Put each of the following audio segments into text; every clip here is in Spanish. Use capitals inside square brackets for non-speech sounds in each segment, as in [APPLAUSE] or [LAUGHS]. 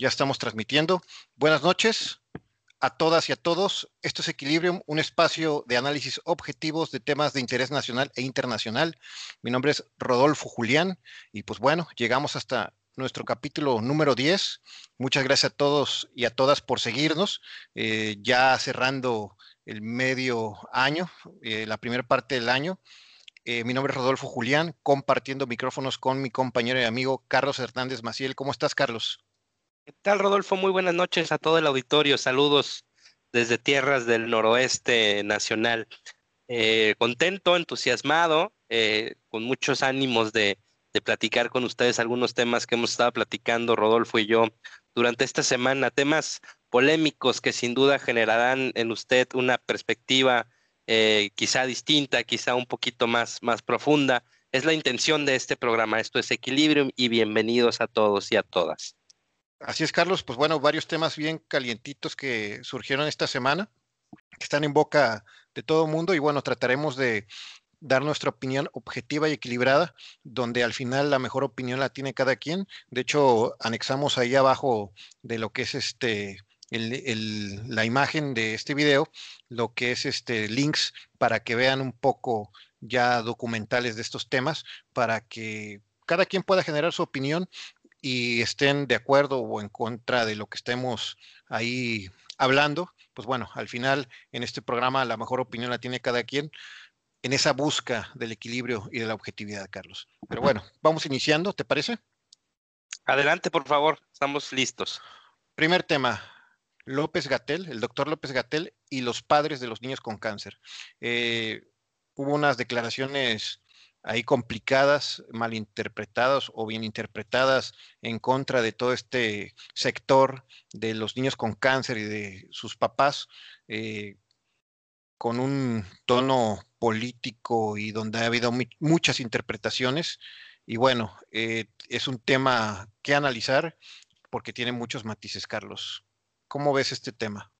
Ya estamos transmitiendo. Buenas noches a todas y a todos. Esto es Equilibrium, un espacio de análisis objetivos de temas de interés nacional e internacional. Mi nombre es Rodolfo Julián y pues bueno, llegamos hasta nuestro capítulo número 10. Muchas gracias a todos y a todas por seguirnos. Eh, ya cerrando el medio año, eh, la primera parte del año. Eh, mi nombre es Rodolfo Julián, compartiendo micrófonos con mi compañero y amigo Carlos Hernández Maciel. ¿Cómo estás, Carlos? ¿Qué tal, Rodolfo? Muy buenas noches a todo el auditorio. Saludos desde tierras del noroeste nacional. Eh, contento, entusiasmado, eh, con muchos ánimos de, de, platicar con ustedes algunos temas que hemos estado platicando, Rodolfo y yo, durante esta semana. Temas polémicos que sin duda generarán en usted una perspectiva eh, quizá distinta, quizá un poquito más, más profunda. Es la intención de este programa. Esto es Equilibrium y bienvenidos a todos y a todas. Así es, Carlos. Pues bueno, varios temas bien calientitos que surgieron esta semana, que están en boca de todo el mundo y bueno, trataremos de dar nuestra opinión objetiva y equilibrada, donde al final la mejor opinión la tiene cada quien. De hecho, anexamos ahí abajo de lo que es este la imagen de este video, lo que es este links para que vean un poco ya documentales de estos temas, para que cada quien pueda generar su opinión y estén de acuerdo o en contra de lo que estemos ahí hablando. Pues bueno, al final en este programa la mejor opinión la tiene cada quien en esa busca del equilibrio y de la objetividad, Carlos. Pero bueno, vamos iniciando, ¿te parece? Adelante, por favor, estamos listos. Primer tema, López Gatel, el doctor López Gatel y los padres de los niños con cáncer. Eh, hubo unas declaraciones ahí complicadas, malinterpretadas o bien interpretadas en contra de todo este sector de los niños con cáncer y de sus papás, eh, con un tono político y donde ha habido muchas interpretaciones. Y bueno, eh, es un tema que analizar porque tiene muchos matices, Carlos. ¿Cómo ves este tema?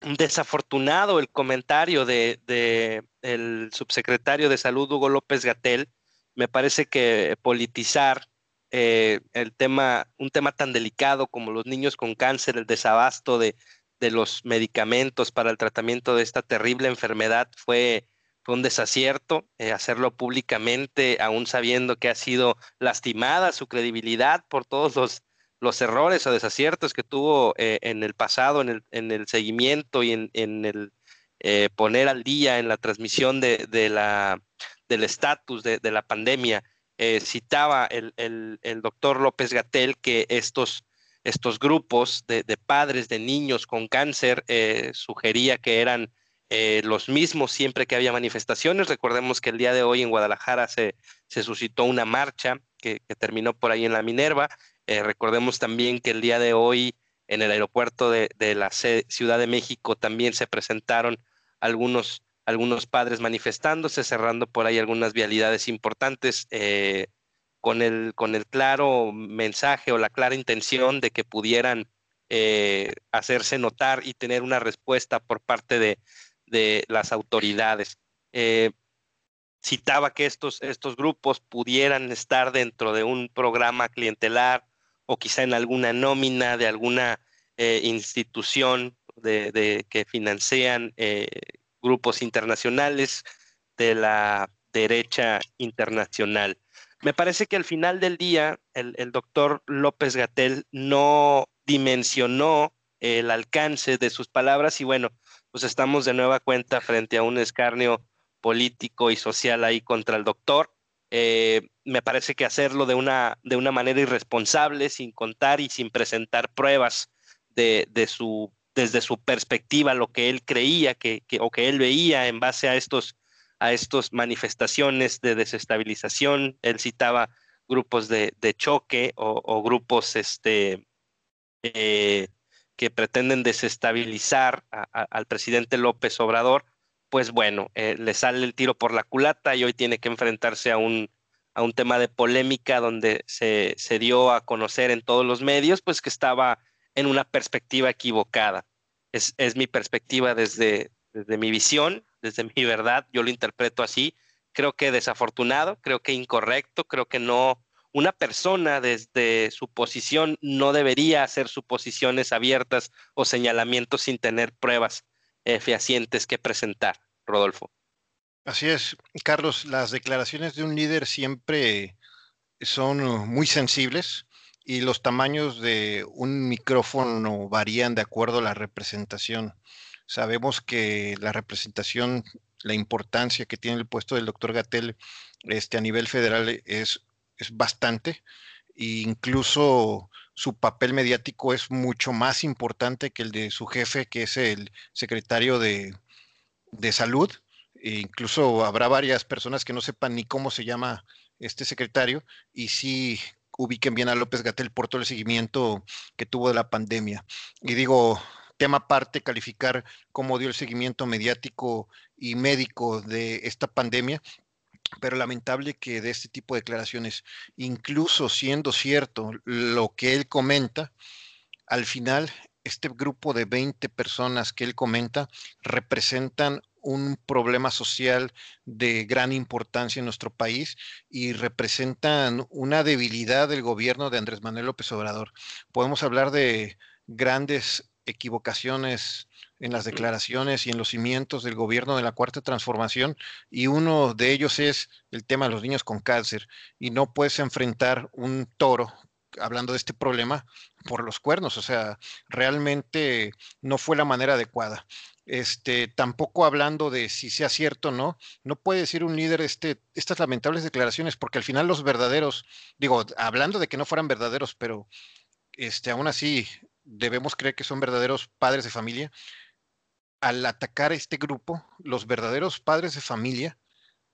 Desafortunado el comentario de, el subsecretario de Salud Hugo López Gatel. Me parece que politizar eh, el tema, un tema tan delicado como los niños con cáncer, el desabasto de, de los medicamentos para el tratamiento de esta terrible enfermedad fue, un desacierto. Eh, hacerlo públicamente, aún sabiendo que ha sido lastimada su credibilidad por todos los los errores o desaciertos que tuvo eh, en el pasado, en el, en el seguimiento y en, en el eh, poner al día en la transmisión de, de la, del estatus de, de, la pandemia. Eh, citaba el, el, doctor López Gatel que estos, estos grupos de, de padres de niños con cáncer sugería que eran los mismos siempre que había manifestaciones. Recordemos que el día de hoy en Guadalajara se, se suscitó una marcha que, terminó por ahí en la Minerva eh, recordemos también que el día de hoy en el aeropuerto de, la Ciudad de México también se presentaron algunos, algunos padres manifestándose, cerrando por ahí algunas vialidades importantes eh, con, el, con el claro mensaje o la clara intención de que pudieran eh, hacerse notar y tener una respuesta por parte de, de las autoridades. citaba que estos, estos grupos pudieran estar dentro de un programa clientelar o quizá en alguna nómina de alguna eh, institución de, que financian eh, grupos internacionales de la derecha internacional. Me parece que al final del día el, doctor López Gatel no dimensionó el alcance de sus palabras y bueno, pues estamos de nueva cuenta frente a un escarnio político y social ahí contra el doctor. Eh, me parece que hacerlo de una, de una manera irresponsable, sin contar y sin presentar pruebas de, de su, desde su perspectiva, lo que él creía que, que, o que él veía en base a estos a estas manifestaciones de desestabilización. Él citaba grupos de, choque o, grupos este, eh, que pretenden desestabilizar al presidente López Obrador pues bueno, eh, le sale el tiro por la culata y hoy tiene que enfrentarse a un, a un tema de polémica donde se, se dio a conocer en todos los medios, pues que estaba en una perspectiva equivocada. Es, mi perspectiva desde, desde mi visión, desde mi verdad, yo lo interpreto así. Creo que desafortunado, creo que incorrecto, creo que no una persona desde su posición no debería hacer suposiciones abiertas o señalamientos sin tener pruebas eh, fehacientes que presentar, Rodolfo. Así es, Carlos, las declaraciones de un líder siempre son muy sensibles y los tamaños de un micrófono varían de acuerdo a la representación. Sabemos que la representación, la importancia que tiene el puesto del doctor Gatel este, a nivel federal es, es bastante. E incluso su papel mediático es mucho más importante que el de su jefe, que es el secretario de, de salud. E incluso habrá varias personas que no sepan ni cómo se llama este secretario y sí ubiquen bien a López Gatel por todo el seguimiento que tuvo de la pandemia. Y digo, tema aparte, calificar cómo dio el seguimiento mediático y médico de esta pandemia, pero lamentable que de este tipo de declaraciones, incluso siendo cierto lo que él comenta, al final este grupo de 20 personas que él comenta representan un problema social de gran importancia en nuestro país y representan una debilidad del gobierno de Andrés Manuel López Obrador. Podemos hablar de grandes equivocaciones en las declaraciones y en los cimientos del gobierno de la cuarta transformación y uno de ellos es el tema de los niños con cáncer y no puedes enfrentar un toro hablando de este problema por los cuernos, o sea, realmente no fue la manera adecuada. Este, tampoco hablando de si sea cierto o no, no puede decir un líder este, estas lamentables declaraciones, porque al final los verdaderos, digo, hablando de que no fueran verdaderos, pero este, aún así debemos creer que son verdaderos padres de familia, al atacar este grupo, los verdaderos padres de familia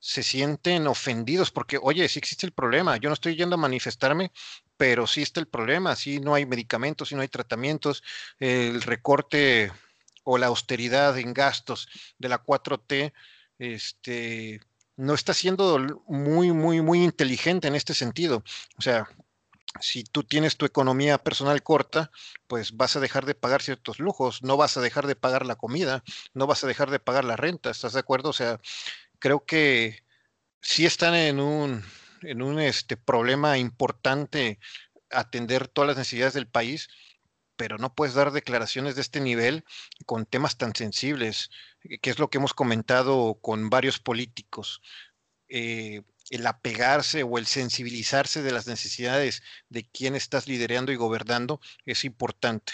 se sienten ofendidos porque, oye, sí existe el problema, yo no estoy yendo a manifestarme, pero sí está el problema, sí no hay medicamentos, sí no hay tratamientos, el recorte o la austeridad en gastos de la 4T, este, no está siendo muy, muy, muy inteligente en este sentido. O sea, si tú tienes tu economía personal corta, pues vas a dejar de pagar ciertos lujos, no vas a dejar de pagar la comida, no vas a dejar de pagar la renta, ¿estás de acuerdo? O sea, creo que sí están en un, en un este, problema importante atender todas las necesidades del país, pero no puedes dar declaraciones de este nivel con temas tan sensibles, eh, que es lo que hemos comentado con varios políticos. Eh, el apegarse o el sensibilizarse de las necesidades de quien estás liderando y gobernando es importante.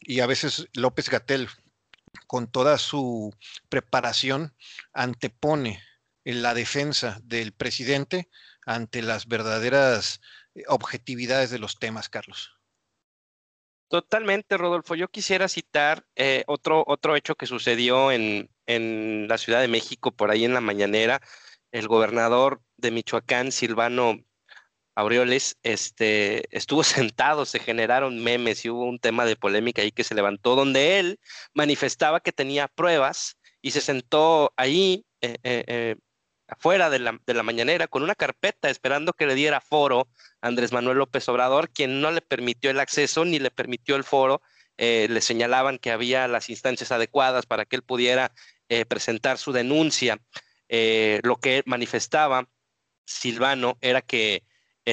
Y a veces López Gatel, con toda su preparación, antepone en la defensa del presidente ante las verdaderas eh, objetividades de los temas, Carlos. Totalmente, Rodolfo. Yo quisiera citar eh, otro, otro hecho que sucedió en, en la Ciudad de México, por ahí en la mañanera. El gobernador de Michoacán, Silvano Aureoles, este, estuvo [LAUGHS] sentado, se generaron memes y hubo un tema de polémica ahí que se levantó, donde él manifestaba que tenía pruebas y se sentó ahí eh, afuera de la, mañanera con una carpeta esperando que le diera foro a Andrés Manuel López Obrador, quien no le permitió el acceso ni le permitió el foro. Eh, le señalaban que había las instancias adecuadas para que él pudiera eh, presentar su denuncia. Eh, lo que manifestaba Silvano era que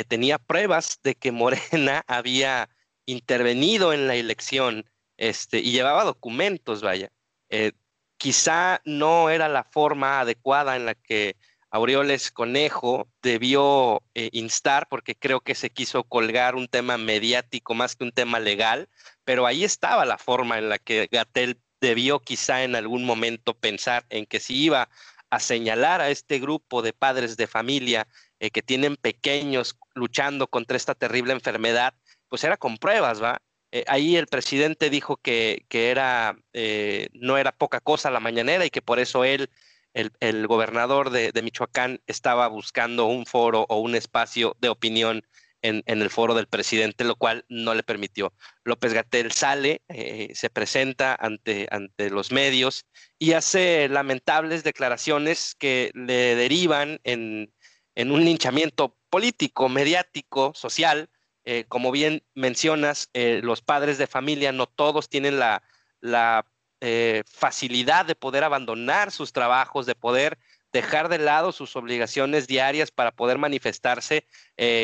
tenía pruebas de que Morena [LAUGHS] había intervenido en la elección este, y llevaba documentos, vaya quizá no era la forma adecuada en la que Aureoles Conejo debió eh, instar, porque creo que se quiso colgar un tema mediático más que un tema legal, pero ahí estaba la forma en la que Gatel debió quizá en algún momento pensar en que si iba a señalar a este grupo de padres de familia eh, que tienen pequeños luchando contra esta terrible enfermedad, pues era con pruebas, ¿va? Eh, ahí el presidente dijo que, era, eh, no era poca cosa la mañanera y que por eso él, el, gobernador de, Michoacán, estaba buscando un foro o un espacio de opinión en, el foro del presidente, lo cual no le permitió. López Gatel sale, eh, se presenta ante, ante los medios y hace lamentables declaraciones que le derivan en, en un linchamiento político, mediático, social, eh, como bien mencionas, eh, los padres de familia no todos tienen la, eh, facilidad de poder abandonar sus trabajos, de poder dejar de lado sus obligaciones diarias para poder manifestarse.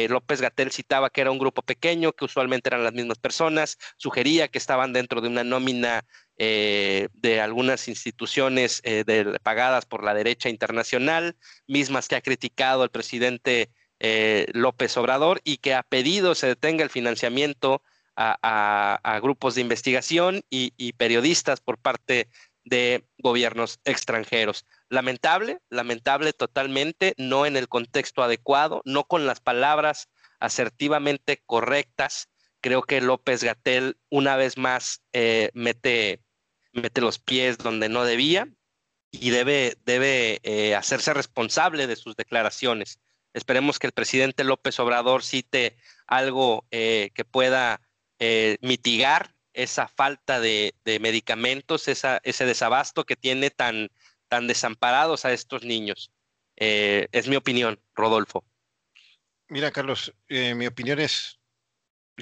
López Gatel citaba que era un grupo pequeño, que usualmente eran las mismas personas, sugería que estaban dentro de una nómina de algunas instituciones pagadas por la derecha internacional, mismas que ha criticado el presidente López Obrador y que ha pedido se detenga el financiamiento a, grupos de investigación y, periodistas por parte de gobiernos extranjeros. Lamentable, lamentable totalmente, no en el contexto adecuado, no con las palabras asertivamente correctas. Creo que López Gatel una vez más eh, mete, mete los pies donde no debía y debe, debe eh, hacerse responsable de sus declaraciones. Esperemos que el presidente López Obrador cite algo eh, que pueda mitigar esa falta de, medicamentos, ese desabasto que tiene tan, tan desamparados a estos niños. Eh, es mi opinión, Rodolfo. Mira, Carlos, eh, mi opinión es,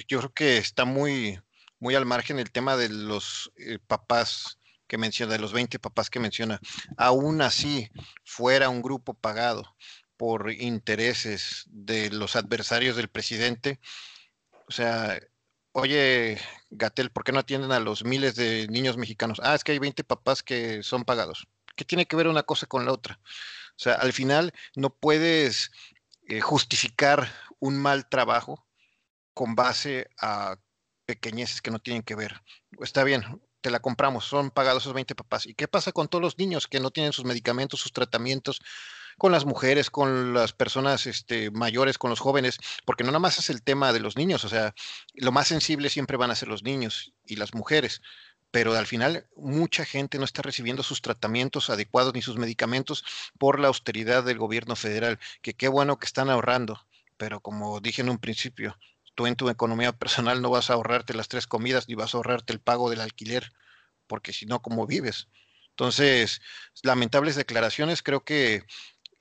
yo creo que está muy, muy al margen el tema de los eh, papás que menciona, de los 20 papás que menciona. Aún así, fuera un grupo pagado por intereses de los adversarios del presidente, o sea, oye, Gatel, ¿por qué no atienden a los miles de niños mexicanos? Ah, es que hay 20 papás que son pagados. ¿Qué tiene que ver una cosa con la otra? O sea, al final no puedes eh, justificar un mal trabajo con base a pequeñeces que no tienen que ver. Está bien, te la compramos, son pagados esos 20 papás. ¿Y qué pasa con todos los niños que no tienen sus medicamentos, sus tratamientos? Con las mujeres, con las personas este, mayores, con los jóvenes, porque no nada más es el tema de los niños, o sea, lo más sensible siempre van a ser los niños y las mujeres, pero al final mucha gente no está recibiendo sus tratamientos adecuados ni sus medicamentos por la austeridad del gobierno federal, que qué bueno que están ahorrando, pero como dije en un principio, tú en tu economía personal no vas a ahorrarte las tres comidas ni vas a ahorrarte el pago del alquiler, porque si no, ¿cómo vives? Entonces, lamentables declaraciones, creo que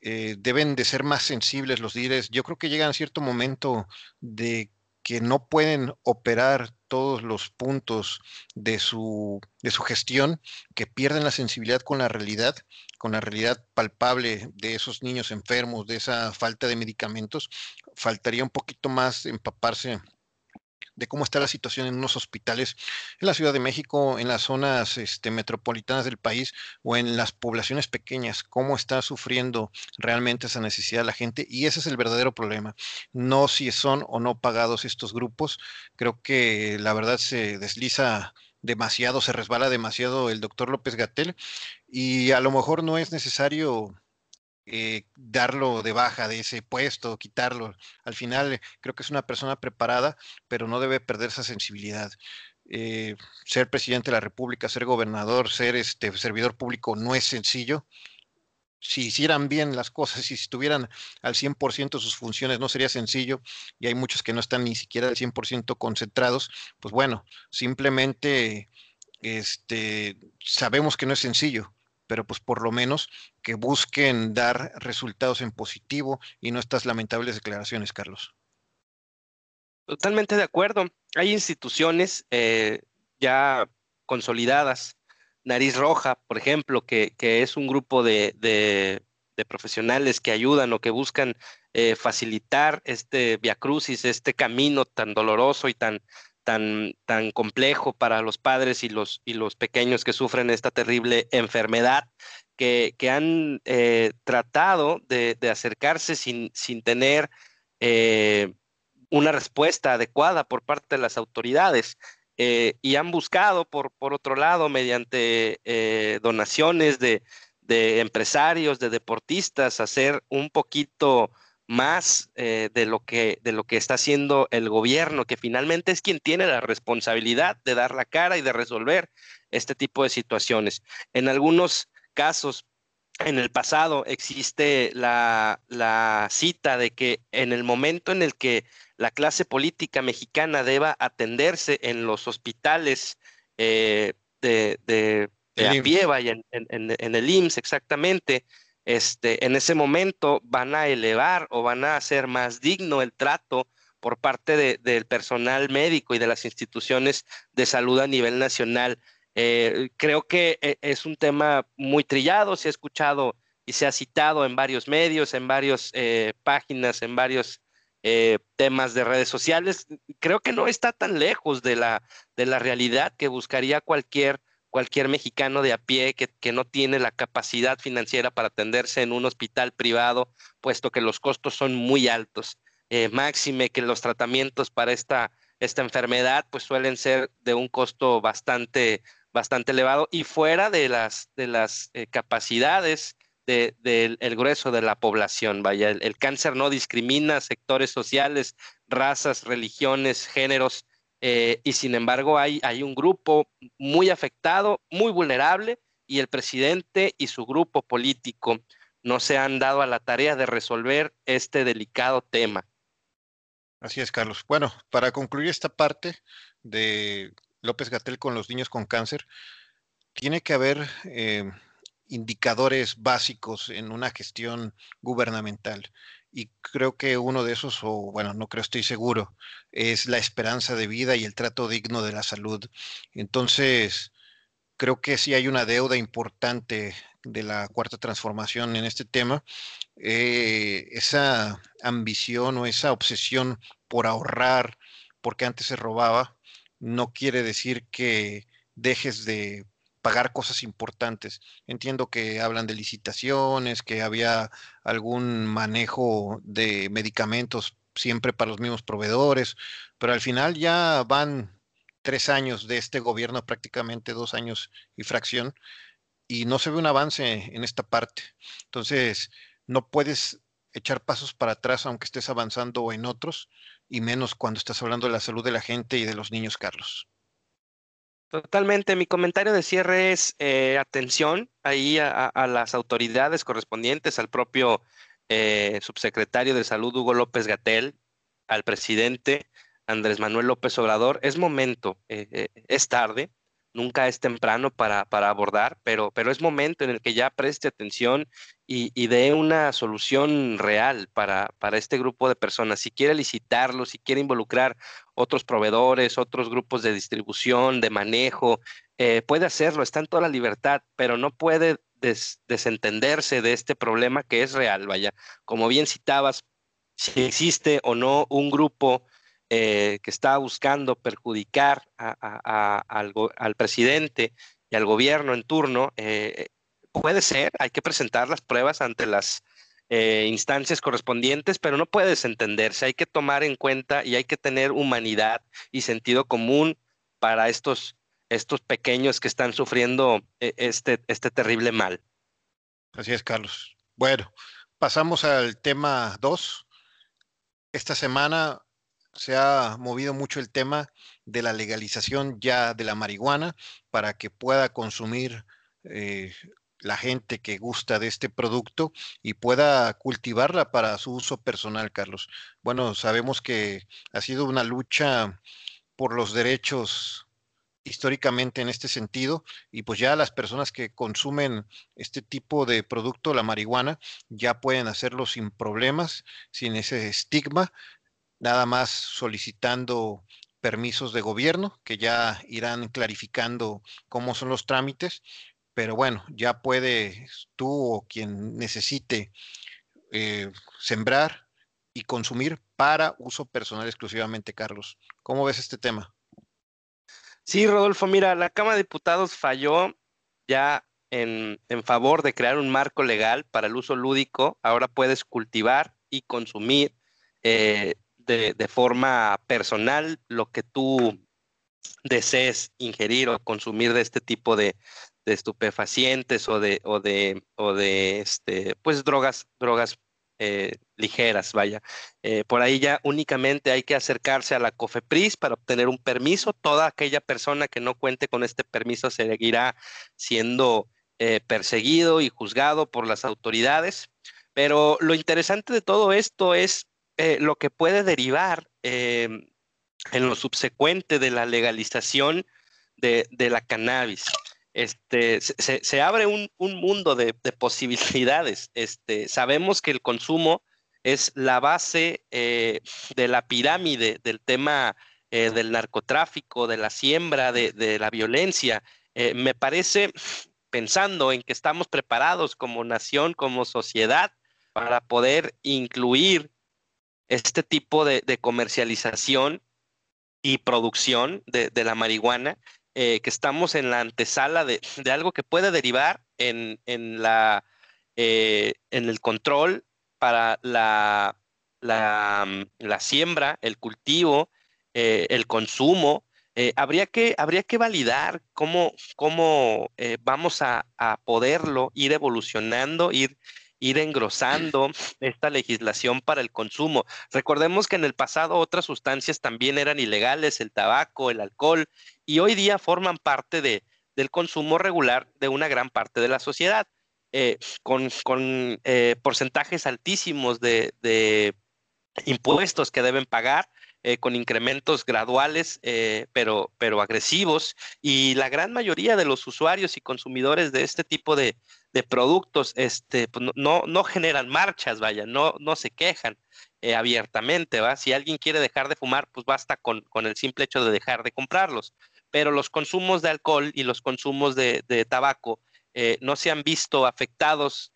eh, deben de ser más sensibles los líderes. Yo creo que llegan a cierto momento de que no pueden operar todos los puntos de su, de su gestión, que pierden la sensibilidad con la realidad, con la realidad palpable de esos niños enfermos, de esa falta de medicamentos. Faltaría un poquito más empaparse de cómo está la situación en unos hospitales en la Ciudad de México, en las zonas este, metropolitanas del país o en las poblaciones pequeñas, cómo está sufriendo realmente esa necesidad la gente. Y ese es el verdadero problema. No si son o no pagados estos grupos. Creo que la verdad se desliza demasiado, se resbala demasiado el doctor López Gatel y a lo mejor no es necesario eh, darlo de baja de ese puesto, quitarlo. Al final creo que es una persona preparada, pero no debe perder esa sensibilidad. Eh, ser presidente de la República, ser gobernador, ser este servidor público no es sencillo. Si hicieran bien las cosas, si estuvieran al 100% sus funciones, no sería sencillo y hay muchos que no están ni siquiera al 100% concentrados. Pues bueno, simplemente este, sabemos que no es sencillo, pero pues por lo menos que busquen dar resultados en positivo y no estas lamentables declaraciones, Carlos. Totalmente de acuerdo. Hay instituciones eh, ya consolidadas, Nariz Roja, por ejemplo, que, es un grupo de, profesionales que ayudan o que buscan eh, facilitar este viacrucis, este camino tan doloroso y tan, tan, tan complejo para los padres y los, y los pequeños que sufren esta terrible enfermedad, que, que han eh, tratado de, de, acercarse sin, sin tener eh, una respuesta adecuada por parte de las autoridades. Eh, y han buscado, por, por otro lado, mediante donaciones de, de empresarios, de deportistas, hacer un poquito más eh, de, lo que, de lo que está haciendo el gobierno, que finalmente es quien tiene la responsabilidad de dar la cara y de resolver este tipo de situaciones. En algunos casos, en el pasado existe la, cita de que en el momento en el que la clase política mexicana deba atenderse en los hospitales eh, de, de, y en, en, el IMSS exactamente, este, en ese momento van a elevar o van a hacer más digno el trato por parte del personal médico y de las instituciones de salud a nivel nacional. Eh, creo que eh, es un tema muy trillado, se ha escuchado y se ha citado en varios medios, en varias eh, páginas, en varios temas de redes sociales, creo que no está tan lejos de la, de la realidad que buscaría cualquier, cualquier mexicano de a pie que, que no tiene la capacidad financiera para atenderse en un hospital privado, puesto que los costos son muy altos. Eh, máxime que los tratamientos para esta, esta enfermedad pues suelen ser de un costo bastante, bastante elevado y fuera de las, de las eh, capacidades del grueso de la población. Vaya, el, cáncer no discrimina sectores sociales, razas, religiones, géneros, eh, y sin embargo hay, hay un grupo muy afectado, muy vulnerable, y el presidente y su grupo político no se han dado a la tarea de resolver este delicado tema. Así es, Carlos. Bueno, para concluir esta parte de López Gatel con los niños con cáncer, tiene que haber eh, indicadores básicos en una gestión gubernamental. Y creo que uno de esos, o bueno, no creo, estoy seguro, es la esperanza de vida y el trato digno de la salud. Entonces, creo que sí hay una deuda importante de la cuarta transformación en este tema. Eh, esa ambición o esa obsesión por ahorrar, porque antes se robaba, no quiere decir que dejes de pagar cosas importantes. Entiendo que hablan de licitaciones, que había algún manejo de medicamentos siempre para los mismos proveedores, pero al final ya van tres años de este gobierno, prácticamente dos años y fracción, y no se ve un avance en esta parte. Entonces, no puedes echar pasos para atrás aunque estés avanzando en otros, y menos cuando estás hablando de la salud de la gente y de los niños, Carlos. Totalmente. Mi comentario de cierre es eh, atención ahí a, las autoridades correspondientes, al propio eh, subsecretario de Salud, Hugo López Gatel, al presidente Andrés Manuel López Obrador. Es momento, eh, es tarde, nunca es temprano para, para, abordar, pero, pero es momento en el que ya preste atención y, y dé una solución real para, para, este grupo de personas. Si quiere licitarlo, si quiere involucrar otros proveedores, otros grupos de distribución, de manejo, eh, puede hacerlo, está en toda la libertad, pero no puede desentenderse de este problema que es real. Vaya, como bien citabas, si existe o no un grupo eh, que está buscando perjudicar al, presidente y al gobierno en turno, eh, puede ser, hay que presentar las pruebas ante las eh, instancias correspondientes, pero no puede desentenderse, hay que tomar en cuenta y hay que tener humanidad y sentido común para estos, estos pequeños que están sufriendo este, este terrible mal. Así es, Carlos. Bueno, pasamos al tema 2. Esta semana se ha movido mucho el tema de la legalización ya de la marihuana para que pueda consumir eh, la gente que gusta de este producto y pueda cultivarla para su uso personal, Carlos. Bueno, sabemos que ha sido una lucha por los derechos históricamente en este sentido y pues ya las personas que consumen este tipo de producto, la marihuana, ya pueden hacerlo sin problemas, sin ese estigma nada más solicitando permisos de gobierno, que ya irán clarificando cómo son los trámites, pero bueno, ya puede tú o quien necesite eh, sembrar y consumir para uso personal exclusivamente, Carlos. ¿Cómo ves este tema? Sí, Rodolfo, mira, la Cámara de Diputados falló ya en, en favor de crear un marco legal para el uso lúdico. Ahora puedes cultivar y consumir eh, de, forma personal lo que tú desees ingerir o consumir de este tipo de, estupefacientes o de, o de, o de este, pues drogas, drogas eh, ligeras, vaya. Eh, por ahí ya únicamente hay que acercarse a la COFEPRIS para obtener un permiso. Toda aquella persona que no cuente con este permiso seguirá siendo eh, perseguido y juzgado por las autoridades. Pero lo interesante de todo esto es eh, lo que puede derivar em, en lo subsecuente de la legalización de, la cannabis. Este, se, abre un, mundo de, posibilidades. Este, sabemos que el consumo es la base eh, de la pirámide del tema eh, del narcotráfico, de la siembra, de, la violencia. me parece pensando en que estamos preparados como nación, como sociedad, para poder incluir este tipo de, comercialización y producción de, la marihuana, eh, que estamos en la antesala de, algo que puede derivar en, la, en el control para la, la, la siembra, el cultivo, el consumo. Eh, habría, que, habría que validar cómo, cómo eh, vamos a, poderlo ir evolucionando, ir, ir engrosando esta legislación para el consumo. Recordemos que en el pasado otras sustancias también eran ilegales, el tabaco, el alcohol, y hoy día forman parte de, del consumo regular de una gran parte de la sociedad, eh, con, con porcentajes altísimos de, de impuestos que deben pagar eh, con incrementos graduales, eh, pero, pero agresivos, y la gran mayoría de los usuarios y consumidores de este tipo de, productos este, pues, no, no generan marchas, vaya, no, no se quejan eh, abiertamente, ¿va? Si alguien quiere dejar de fumar, pues basta con, con, el simple hecho de dejar de comprarlos. Pero los consumos de alcohol y los consumos de, de tabaco no se han visto afectados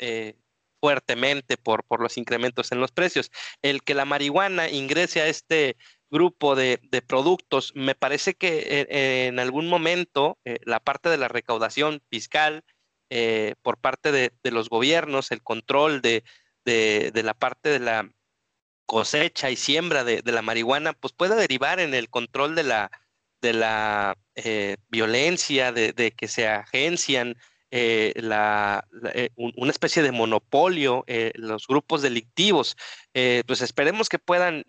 fuertemente por, por los incrementos en los precios. El que la marihuana ingrese a este grupo de, productos. Me parece que eh, en algún momento eh, la parte de la recaudación fiscal eh, por parte de, los gobiernos, el control de, la parte de la cosecha y siembra de, la marihuana, pues puede derivar en el control de la, de la violencia, de, que se agencian la, una especie de monopolio, los grupos delictivos. pues esperemos que puedan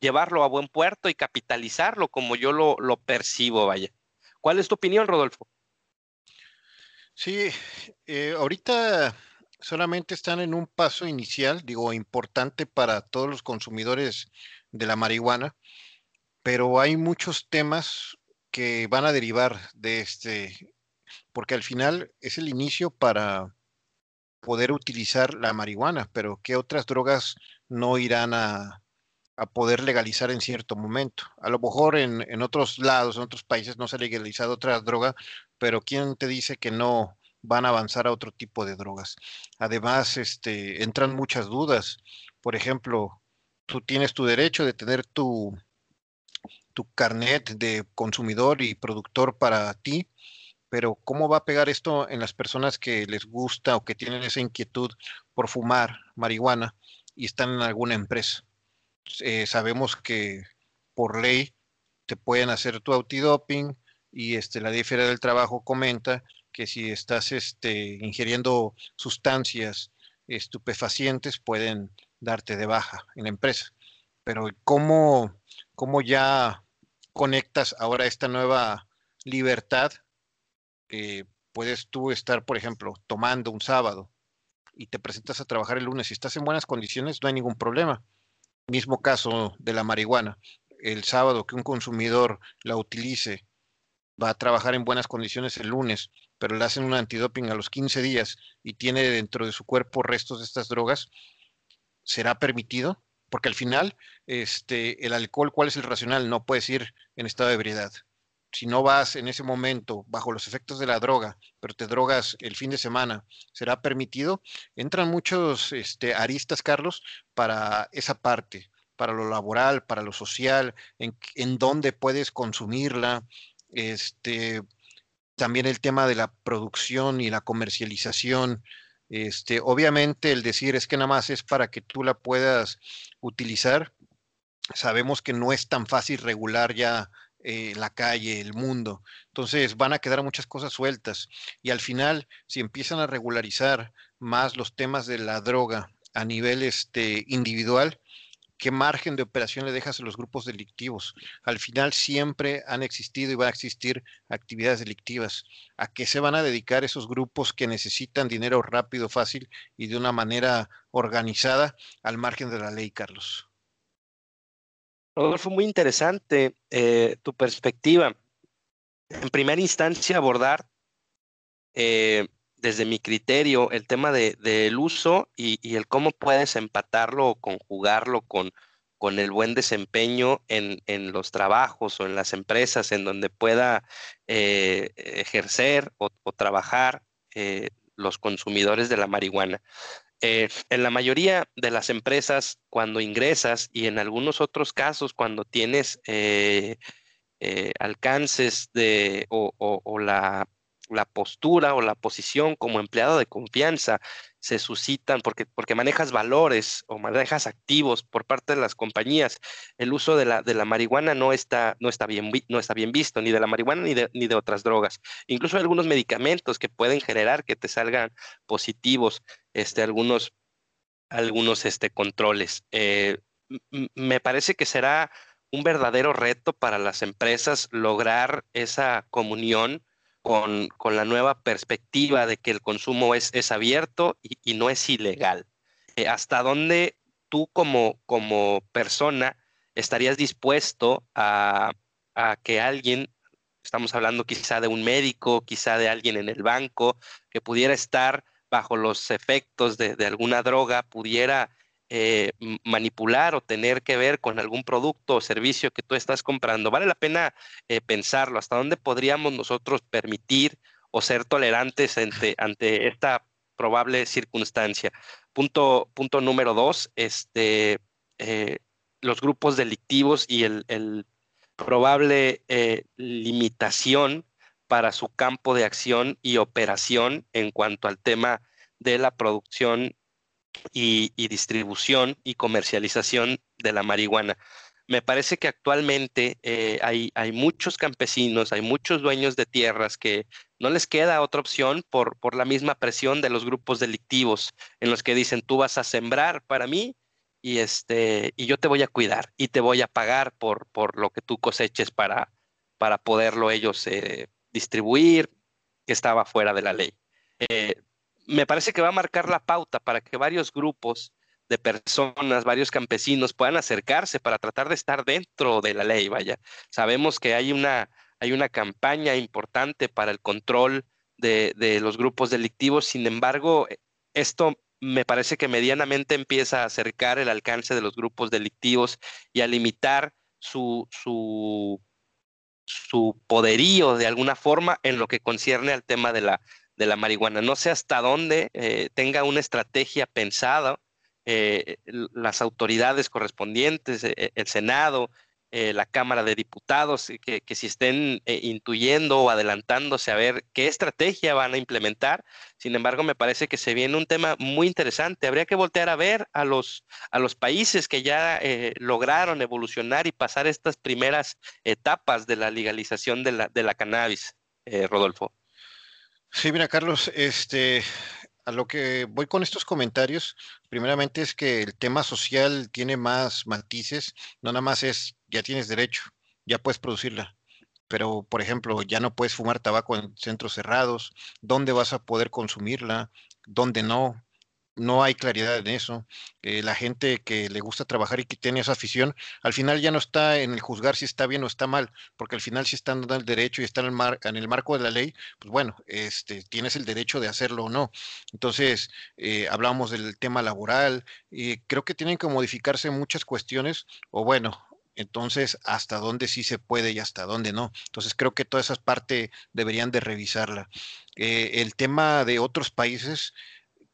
llevarlo a buen puerto y capitalizarlo como yo lo, percibo, vaya. ¿Cuál es tu opinión, Rodolfo? Sí, eh, ahorita solamente están en un paso inicial, digo, importante para todos los consumidores de la marihuana, pero hay muchos temas que van a derivar de este, porque al final es el inicio para poder utilizar la marihuana, pero ¿qué otras drogas no irán a, a poder legalizar en cierto momento. A lo mejor en, en, otros lados, en otros países no se ha legalizado otra droga, pero ¿quién te dice que no van a avanzar a otro tipo de drogas? Además, este, entran muchas dudas. Por ejemplo, tú tienes tu derecho de tener tu, tu carnet de consumidor y productor para ti, pero ¿cómo va a pegar esto en las personas que les gusta o que tienen esa inquietud por fumar marihuana y están en alguna empresa? Eh, sabemos que por ley te pueden hacer tu antidoping y este, la Ley del Trabajo comenta que si estás este, ingiriendo sustancias estupefacientes pueden darte de baja en la empresa. Pero ¿cómo, cómo ya conectas ahora esta nueva libertad? puedes tú estar, por ejemplo, tomando un sábado y te presentas a trabajar el lunes. Si estás en buenas condiciones, no hay ningún problema Mismo caso de la marihuana. El sábado que un consumidor la utilice, va a trabajar en buenas condiciones el lunes, pero le hacen un antidoping a los 15 días y tiene dentro de su cuerpo restos de estas drogas, ¿será permitido? Porque al final, este, el alcohol, ¿cuál es el racional? No puedes ir en estado de ebriedad. Si no vas en ese momento bajo los efectos de la droga, pero te drogas el fin de semana, ¿será permitido? Entran muchos este, aristas, Carlos, para esa parte, para lo laboral, para lo social, en, en dónde puedes consumirla, este, también el tema de la producción y la comercialización. Este, obviamente el decir es que nada más es para que tú la puedas utilizar. Sabemos que no es tan fácil regular ya eh, la calle, el mundo. Entonces van a quedar muchas cosas sueltas. Y al final, si empiezan a regularizar más los temas de la droga a nivel este, individual, ¿qué margen de operación le dejas a los grupos delictivos? Al final siempre han existido y van a existir actividades delictivas. ¿A qué se van a dedicar esos grupos que necesitan dinero rápido, fácil y de una manera organizada al margen de la ley, Carlos? Rodolfo, muy interesante eh, tu perspectiva. En primera instancia, abordar eh, desde mi criterio el tema del uso y, el cómo puedes empatarlo o conjugarlo con, con el buen desempeño en, los trabajos o en las empresas en donde pueda eh, ejercer o, trabajar los consumidores de la marihuana. Eh, en la mayoría de las empresas, cuando ingresas y en algunos otros casos, cuando tienes alcances de, o, la, la, postura o la posición como empleado de confianza se suscitan porque, porque manejas valores o manejas activos por parte de las compañías. El uso de la, de la marihuana no está, no, está bien, no está bien visto, ni de la marihuana ni de, ni de otras drogas. Incluso hay algunos medicamentos que pueden generar que te salgan positivos, este, algunos, algunos este, controles. Eh, me parece que será un verdadero reto para las empresas lograr esa comunión con, la nueva perspectiva de que el consumo es, es abierto y, no es ilegal. Eh, ¿Hasta dónde tú como, como persona estarías dispuesto a, que alguien, estamos hablando quizá de un médico, quizá de alguien en el banco, que pudiera estar bajo los efectos de, de alguna droga, pudiera eh, manipular o tener que ver con algún producto o servicio que tú estás comprando. Vale la pena eh, pensarlo, hasta dónde podríamos nosotros permitir o ser tolerantes ante, ante esta probable circunstancia. Punto, punto número dos, este, eh, los grupos delictivos y el, el probable limitación para su campo de acción y operación en cuanto al tema de la producción y, distribución y comercialización de la marihuana. Me parece que actualmente eh, hay, hay, muchos campesinos, hay muchos dueños de tierras que no les queda otra opción por, por la misma presión de los grupos delictivos en los que dicen tú vas a sembrar para mí y, este, y yo te voy a cuidar y te voy a pagar por, por lo que tú coseches para, para poderlo ellos eh, distribuir, que estaba fuera de la ley. Eh, me parece que va a marcar la pauta para que varios grupos de personas, varios campesinos puedan acercarse para tratar de estar dentro de la ley, vaya. Sabemos que hay una, hay una campaña importante para el control de, de los grupos delictivos, sin embargo, esto me parece que medianamente empieza a acercar el alcance de los grupos delictivos y a limitar su, su, su poderío de alguna forma en lo que concierne al tema de la de la marihuana. No sé hasta dónde eh, tenga una estrategia pensada eh, las autoridades correspondientes, eh, el Senado, la Cámara de Diputados, que, que si estén intuyendo o adelantándose a ver qué estrategia van a implementar. Sin embargo, me parece que se viene un tema muy interesante. Habría que voltear a ver a los, a los países que ya lograron evolucionar y pasar estas primeras etapas de la legalización de la, de la cannabis, Rodolfo. Sí, mira, Carlos, este, a lo que voy con estos comentarios, primeramente es que el tema social tiene más matices, no nada más es, ya tienes derecho, ya puedes producirla, pero por ejemplo, ya no puedes fumar tabaco en centros cerrados, ¿dónde vas a poder consumirla? ¿Dónde no? No hay claridad en eso. Eh, la gente que le gusta trabajar y que tiene esa afición, al final ya no está en el juzgar si está bien o está mal, porque al final si están dando el derecho y está en el, mar, en el marco de la ley, pues bueno, este, tienes el derecho de hacerlo o no. Entonces, eh, hablamos del tema laboral y creo que tienen que modificarse muchas cuestiones, o bueno, entonces hasta dónde sí se puede y hasta dónde no. Entonces creo que todas esas partes deberían de revisarla. Eh, el tema de otros países,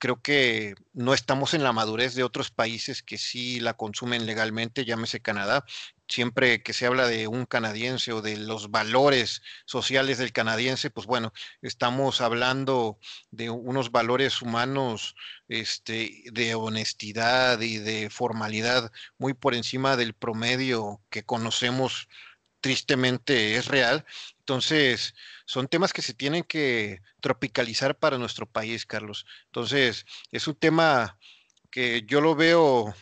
creo que no estamos en la madurez de otros países que sí la consumen legalmente, llámese Canadá. Siempre que se habla de un canadiense o de los valores sociales del canadiense, pues bueno, estamos hablando de unos valores humanos este, de honestidad y de formalidad muy por encima del promedio que conocemos tristemente es real. Entonces, son temas que se tienen que tropicalizar para nuestro país, Carlos. Entonces, es un tema que yo lo veo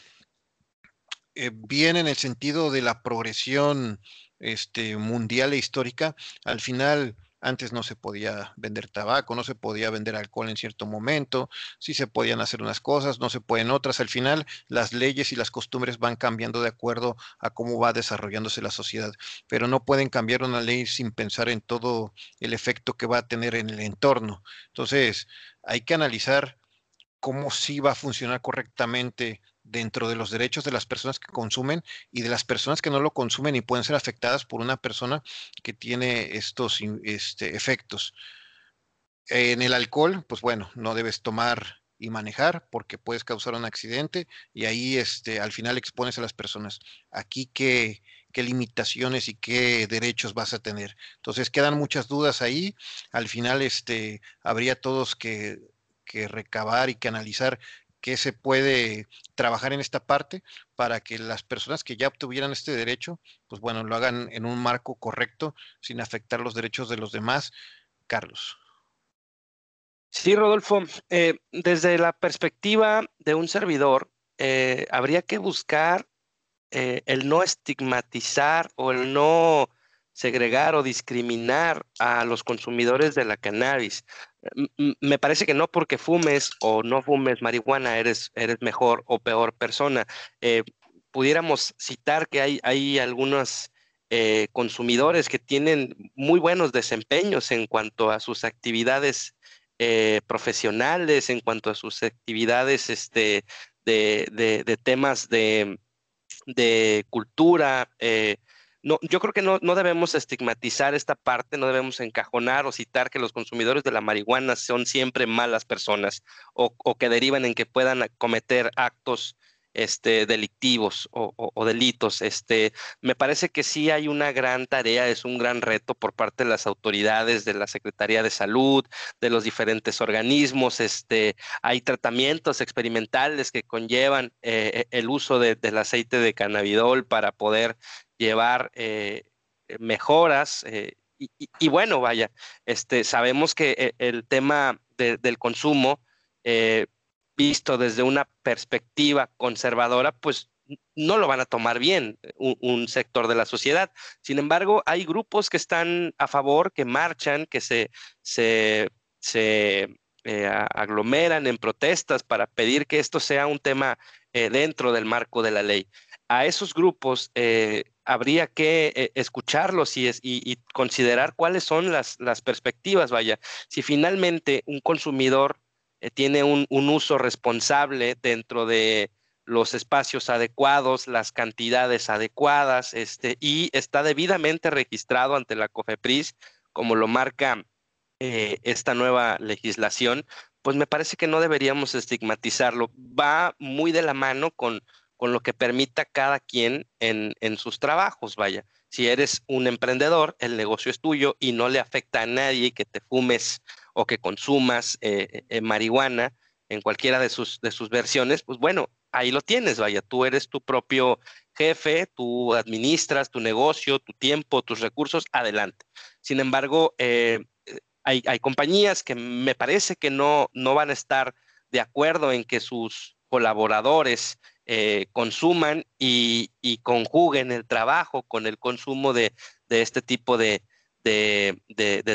eh, bien en el sentido de la progresión este, mundial e histórica. Al final, antes no se podía vender tabaco, no se podía vender alcohol en cierto momento, sí se podían hacer unas cosas, no se pueden otras. Al final, las leyes y las costumbres van cambiando de acuerdo a cómo va desarrollándose la sociedad, pero no pueden cambiar una ley sin pensar en todo el efecto que va a tener en el entorno. Entonces, hay que analizar cómo sí va a funcionar correctamente dentro de los derechos de las personas que consumen y de las personas que no lo consumen y pueden ser afectadas por una persona que tiene estos este, efectos. En el alcohol, pues bueno, no debes tomar y manejar porque puedes causar un accidente y ahí este, al final expones a las personas. Aquí qué, qué limitaciones y qué derechos vas a tener. Entonces quedan muchas dudas ahí. Al final este, habría todos que, que recabar y que analizar qué se puede trabajar en esta parte para que las personas que ya obtuvieran este derecho, pues bueno, lo hagan en un marco correcto sin afectar los derechos de los demás. Carlos. Sí, Rodolfo, eh, desde la perspectiva de un servidor, eh, habría que buscar eh, el no estigmatizar o el no segregar o discriminar a los consumidores de la cannabis. Me parece que no porque fumes o no fumes marihuana eres, eres mejor o peor persona. pudiéramos citar que hay, hay algunos consumidores que tienen muy buenos desempeños en cuanto a sus actividades eh, profesionales, en cuanto a sus actividades este, de, temas de, cultura. Eh, no, yo creo que no, debemos estigmatizar esta parte, no debemos encajonar o citar que los consumidores de la marihuana son siempre malas personas o, o que derivan en que puedan cometer actos este, delictivos o, delitos. Este, me parece que sí hay una gran tarea, es un gran reto por parte de las autoridades, de la Secretaría de Salud, de los diferentes organismos. Este, hay tratamientos experimentales que conllevan eh, el uso del aceite de cannabidol para poder llevar eh, mejoras. Eh, y, bueno, vaya, este, sabemos que el tema del consumo visto desde una perspectiva conservadora, pues no lo van a tomar bien eh, un, sector de la sociedad. Sin embargo, hay grupos que están a favor, que marchan, que se, se, eh, aglomeran en protestas para pedir que esto sea un tema eh, dentro del marco de la ley. A esos grupos habría que escucharlos y, considerar cuáles son las, perspectivas. Vaya, si finalmente un consumidor eh, tiene un, uso responsable dentro de los espacios adecuados, las cantidades adecuadas, este, y está debidamente registrado ante la COFEPRIS, como lo marca eh, esta nueva legislación, pues me parece que no deberíamos estigmatizarlo. Va muy de la mano con, con lo que permita cada quien en, en sus trabajos, vaya. Si eres un emprendedor, el negocio es tuyo y no le afecta a nadie que te fumes o que consumas eh, eh, marihuana en cualquiera de sus, de sus versiones, pues bueno, ahí lo tienes, vaya, tú eres tu propio jefe, tú administras tu negocio, tu tiempo, tus recursos, adelante. Sin embargo, eh, hay, compañías que me parece que no, no van a estar de acuerdo en que sus colaboradores consuman y, conjuguen el trabajo con el consumo de, este tipo de,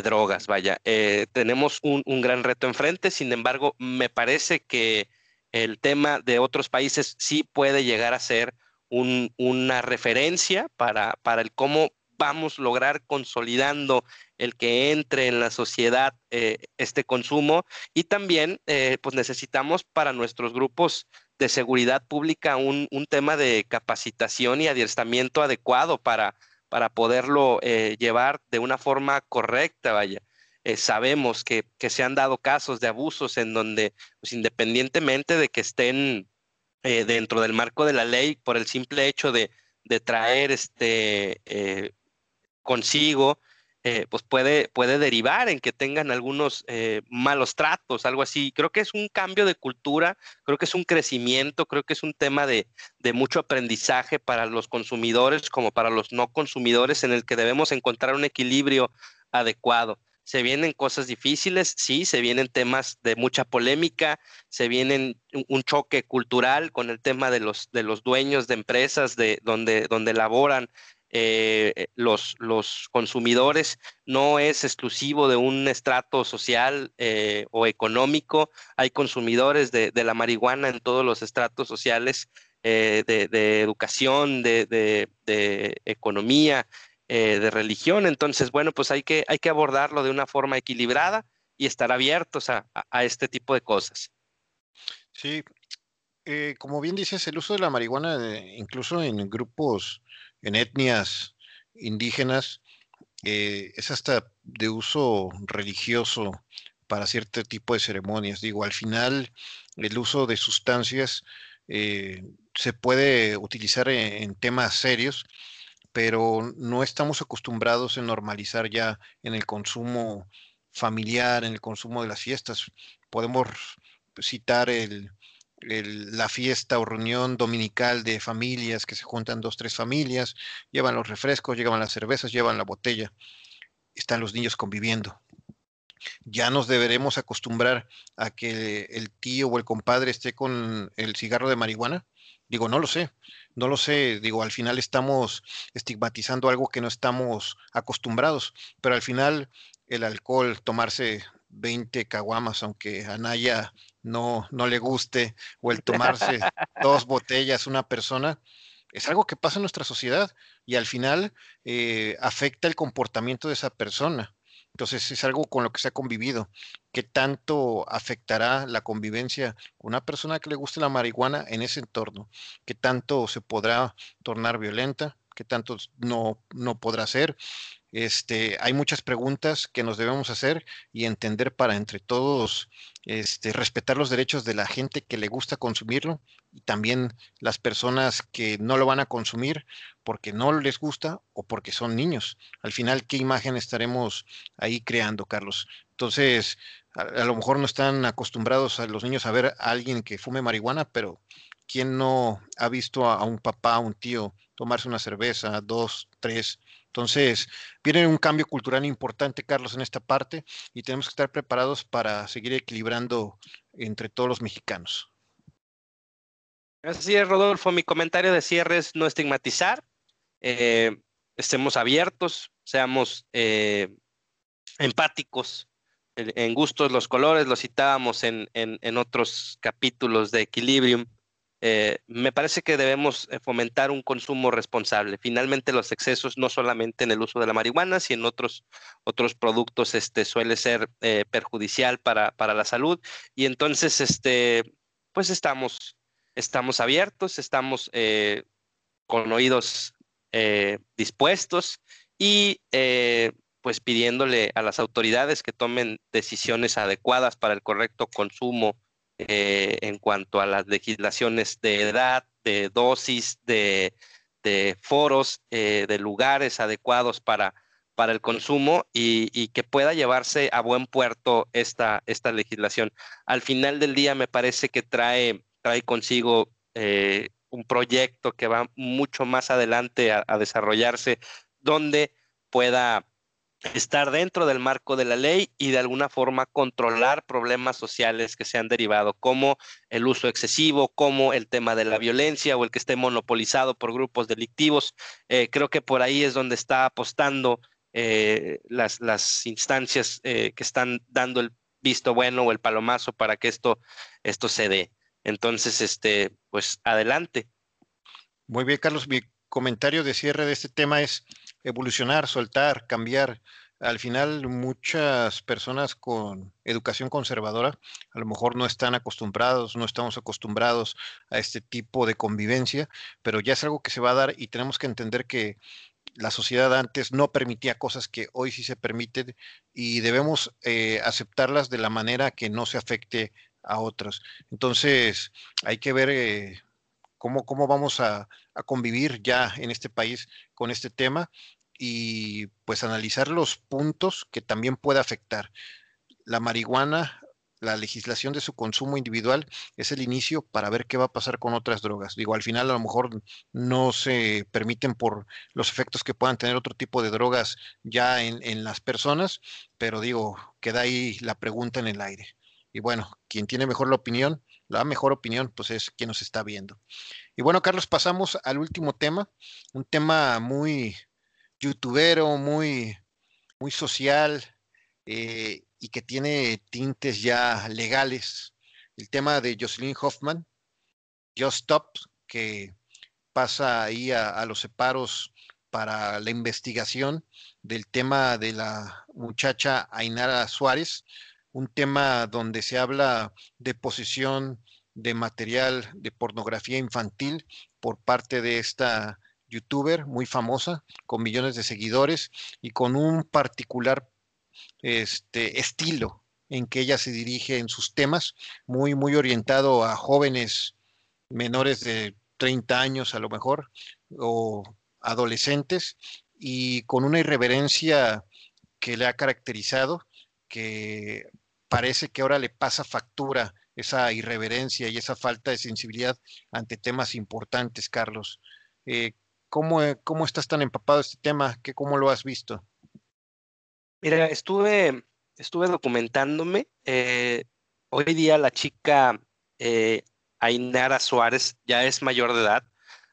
drogas, vaya. Eh, tenemos un, gran reto enfrente, sin embargo, me parece que el tema de otros países sí puede llegar a ser una referencia para, el cómo vamos a lograr consolidando el que entre en la sociedad eh, este consumo y también eh, pues necesitamos para nuestros grupos de seguridad pública un, un tema de capacitación y adiestramiento adecuado para para poderlo eh, llevar de una forma correcta, vaya. Eh, sabemos que, se han dado casos de abusos en donde, pues, independientemente de que estén eh, dentro del marco de la ley, por el simple hecho de, de traer este consigo eh, pues puede, puede derivar en que tengan algunos eh, malos tratos, algo así. Creo que es un cambio de cultura, creo que es un crecimiento, creo que es un tema de, mucho aprendizaje para los consumidores como para los no consumidores en el que debemos encontrar un equilibrio adecuado. Se vienen cosas difíciles, sí, se vienen temas de mucha polémica, se vienen un, choque cultural con el tema de los, de los dueños de empresas de donde, donde laboran eh, eh, los, los, consumidores no es exclusivo de un estrato social eh, o económico. Hay consumidores de, la marihuana en todos los estratos sociales de, educación, de, economía, de religión. Entonces, bueno, pues hay que, hay que abordarlo de una forma equilibrada y estar abiertos a, este tipo de cosas. Sí, como bien dices, el uso de la marihuana, incluso en grupos en etnias indígenas, eh, es hasta de uso religioso para cierto tipo de ceremonias. Digo, al final el uso de sustancias eh, se puede utilizar en, temas serios, pero no estamos acostumbrados en normalizar ya en el consumo familiar, en el consumo de las fiestas. Podemos citar el, la fiesta o reunión dominical de familias que se juntan dos, tres familias, llevan los refrescos, llevan las cervezas, llevan la botella, están los niños conviviendo. Ya nos deberemos acostumbrar a que el tío o el compadre esté con el cigarro de marihuana. Digo, no lo sé, no lo sé. Digo, al final estamos estigmatizando algo que no estamos acostumbrados, pero al final el alcohol, tomarse 20 caguamas, aunque a Naya no, no le guste, o el tomarse dos botellas una persona, es algo que pasa en nuestra sociedad y al final eh, afecta el comportamiento de esa persona. Entonces es algo con lo que se ha convivido. ¿Qué tanto afectará la convivencia con una persona que le guste la marihuana en ese entorno? ¿Qué tanto se podrá tornar violenta? ¿Qué tanto no, no podrá ser? Este, hay muchas preguntas que nos debemos hacer y entender para entre todos este, respetar los derechos de la gente que le gusta consumirlo y también las personas que no lo van a consumir porque no les gusta o porque son niños. Al final, ¿qué imagen estaremos ahí creando, Carlos? Entonces, a, lo mejor no están acostumbrados a los niños a ver a alguien que fume marihuana, pero ¿quién no ha visto a, a un papá, a un tío tomarse una cerveza, dos, tres? Entonces, viene un cambio cultural importante, Carlos, en esta parte y tenemos que estar preparados para seguir equilibrando entre todos los mexicanos. Así es, Rodolfo. Mi comentario de cierre es no estigmatizar, eh, estemos abiertos, seamos eh, empáticos en gustos, los colores, lo citábamos en, en otros capítulos de Equilibrium. Eh, me parece que debemos eh, fomentar un consumo responsable. Finalmente, los excesos, no solamente en el uso de la marihuana, sino en otros, otros productos, este, suele ser eh, perjudicial para, para, la salud. Y entonces, este, pues estamos, estamos abiertos, estamos con oídos dispuestos y pues pidiéndole a las autoridades que tomen decisiones adecuadas para el correcto consumo eh, en cuanto a las legislaciones de edad, de dosis, de, foros, eh, de lugares adecuados para, para el consumo y, que pueda llevarse a buen puerto esta, esta legislación. Al final del día me parece que trae, trae consigo eh, un proyecto que va mucho más adelante a desarrollarse, donde pueda estar dentro del marco de la ley y de alguna forma controlar problemas sociales que se han derivado, como el uso excesivo, como el tema de la violencia o el que esté monopolizado por grupos delictivos. Eh, creo que por ahí es donde está apostando eh, las, las, instancias eh, que están dando el visto bueno o el palomazo para que esto, esto se dé. Entonces, este, pues adelante. Muy bien, Carlos. Mi comentario de cierre de este tema es evolucionar, soltar, cambiar. Al final, muchas personas con educación conservadora a lo mejor no están acostumbrados, no estamos acostumbrados a este tipo de convivencia, pero ya es algo que se va a dar y tenemos que entender que la sociedad antes no permitía cosas que hoy sí se permiten y debemos eh, aceptarlas de la manera que no se afecte a otras. Entonces, hay que ver eh, cómo, cómo vamos a, a convivir ya en este país con este tema y pues analizar los puntos que también puede afectar. La marihuana, la legislación de su consumo individual es el inicio para ver qué va a pasar con otras drogas. Digo, al final a lo mejor no se permiten por los efectos que puedan tener otro tipo de drogas ya en, en las personas, pero digo, queda ahí la pregunta en el aire. Y bueno, quien tiene mejor la opinión, la mejor opinión, pues es quien nos está viendo. Y bueno, Carlos, pasamos al último tema, un tema muy, youtubero, muy, muy social eh, y que tiene tintes ya legales. El tema de Jocelyn Hoffman, Just Stop, que pasa ahí a, los separos para la investigación del tema de la muchacha Ainara Suárez, un tema donde se habla de posesión de material de pornografía infantil por parte de esta youtuber muy famosa, con millones de seguidores y con un particular este, estilo en que ella se dirige en sus temas, muy, muy orientado a jóvenes menores de 30 años a lo mejor, o adolescentes, y con una irreverencia que le ha caracterizado, que parece que ahora le pasa factura esa irreverencia y esa falta de sensibilidad ante temas importantes, Carlos. Eh, ¿cómo, ¿cómo, estás tan empapado de este tema? ¿Qué, ¿Cómo lo has visto? Mira, estuve, estuve documentándome. Eh, hoy día la chica eh, Ainara Suárez ya es mayor de edad.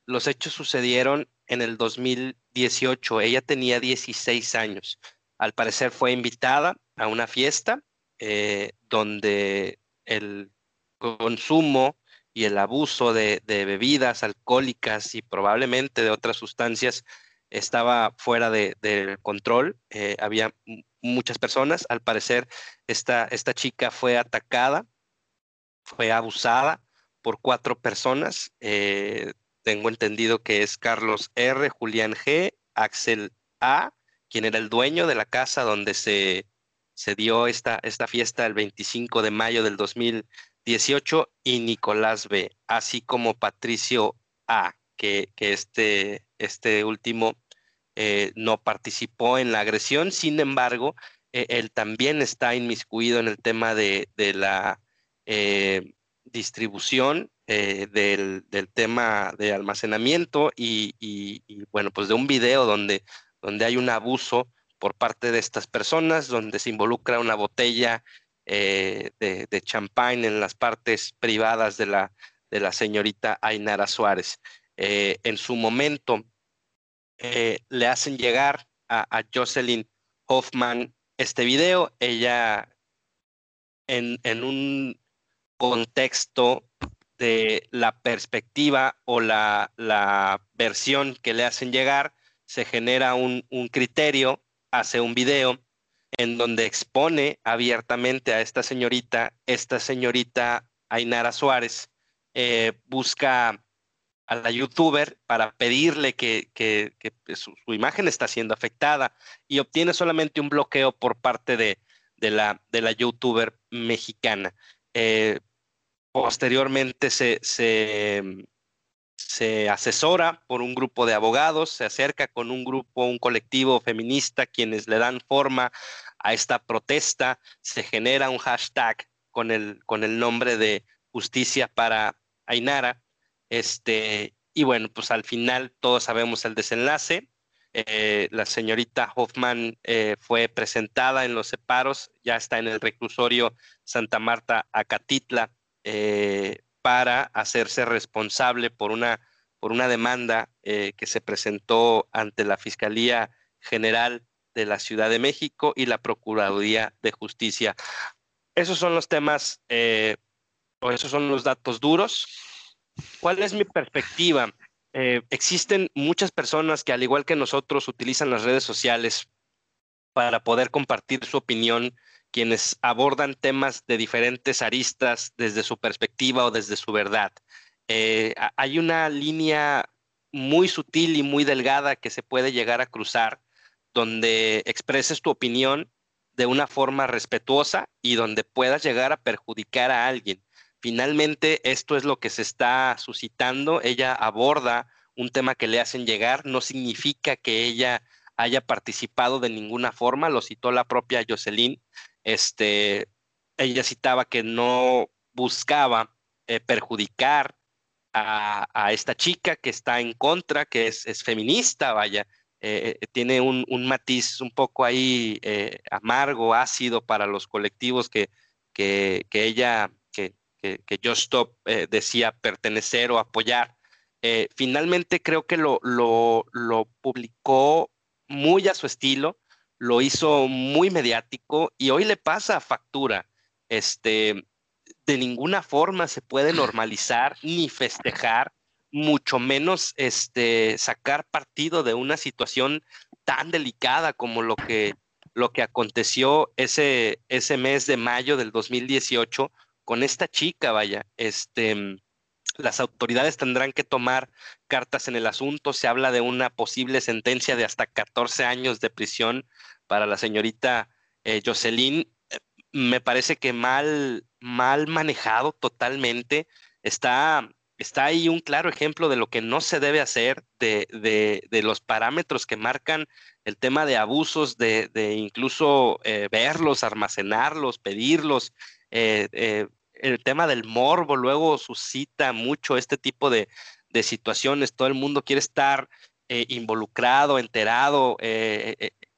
Los hechos sucedieron en el 2018. Ella tenía 16 años. Al parecer fue invitada a una fiesta eh, donde el consumo y el abuso de, bebidas alcohólicas y probablemente de otras sustancias estaba fuera de, control. Eh, había muchas personas. Al parecer, esta, esta chica fue atacada, fue abusada por cuatro personas. Eh, tengo entendido que es Carlos R., Julián G., Axel A., quien era el dueño de la casa donde se, se dio esta, esta fiesta el 25 de mayo del 2018, y Nicolás B., así como Patricio A., que, que este, este último eh, no participó en la agresión, sin embargo, e, él también está inmiscuido en el tema de, la eh, distribución eh, del, tema de almacenamiento y, bueno, pues de un video donde, donde hay un abuso por parte de estas personas, donde se involucra una botella de, de champán en las partes privadas de la, de la señorita Ainara Suárez. en su momento, eh, le hacen llegar a, Jocelyn Hoffman este video. Ella, en, un contexto de la perspectiva o la, versión que le hacen llegar, se genera un, criterio, hace un video en donde expone abiertamente a esta señorita, esta señorita Ainara Suárez, eh, busca a la youtuber para pedirle que, pues, su, imagen está siendo afectada y obtiene solamente un bloqueo por parte de, la, de la youtuber mexicana. Eh, posteriormente se, asesora por un grupo de abogados, se acerca con un grupo, un colectivo feminista, quienes le dan forma a esta protesta, se genera un hashtag con el, con el nombre de Justicia para Ainara este, y bueno, pues al final todos sabemos el desenlace. Eh, la señorita Hoffman eh, fue presentada en los separos, ya está en el reclusorio Santa Marta Acatitla eh, para hacerse responsable por una, por una demanda que se presentó ante la Fiscalía General de la Ciudad de México y la Procuraduría de Justicia. Esos son los temas o esos son los datos duros. ¿Cuál es mi perspectiva? Eh, existen muchas personas que al igual que nosotros utilizan las redes sociales para poder compartir su opinión, quienes abordan temas de diferentes aristas desde su perspectiva o desde su verdad. Eh, hay una línea muy sutil y muy delgada que se puede llegar a cruzar donde expreses tu opinión de una forma respetuosa y donde puedas llegar a perjudicar a alguien. Finalmente, esto es lo que se está suscitando. Ella aborda un tema que le hacen llegar. No significa que ella haya participado de ninguna forma. Lo citó la propia Jocelyn. Este, ella citaba que no buscaba eh, perjudicar a, esta chica que está en contra, que es, feminista, vaya. Eh, eh, tiene un, matiz un poco ahí amargo, ácido para los colectivos que, que, que ella que, Stop eh, decía pertenecer o apoyar. Finalmente creo que lo, lo, publicó muy a su estilo, lo hizo muy mediático y hoy le pasa a factura. Este, de ninguna forma se puede [CLEARS THROAT] normalizar ni festejar, mucho menos este, sacar partido de una situación tan delicada como lo que, lo que aconteció ese, ese mes de mayo del 2018 con esta chica, vaya, este, las autoridades tendrán que tomar cartas en el asunto. Se habla de una posible sentencia de hasta 14 años de prisión para la señorita eh, Jocelyn. me parece que mal, mal manejado totalmente. Está, está ahí un claro ejemplo de lo que no se debe hacer, de, los parámetros que marcan el tema de abusos, de, incluso eh, verlos, almacenarlos, pedirlos. Eh, eh, el tema del morbo luego suscita mucho este tipo de, situaciones. Todo el mundo quiere estar involucrado, enterado.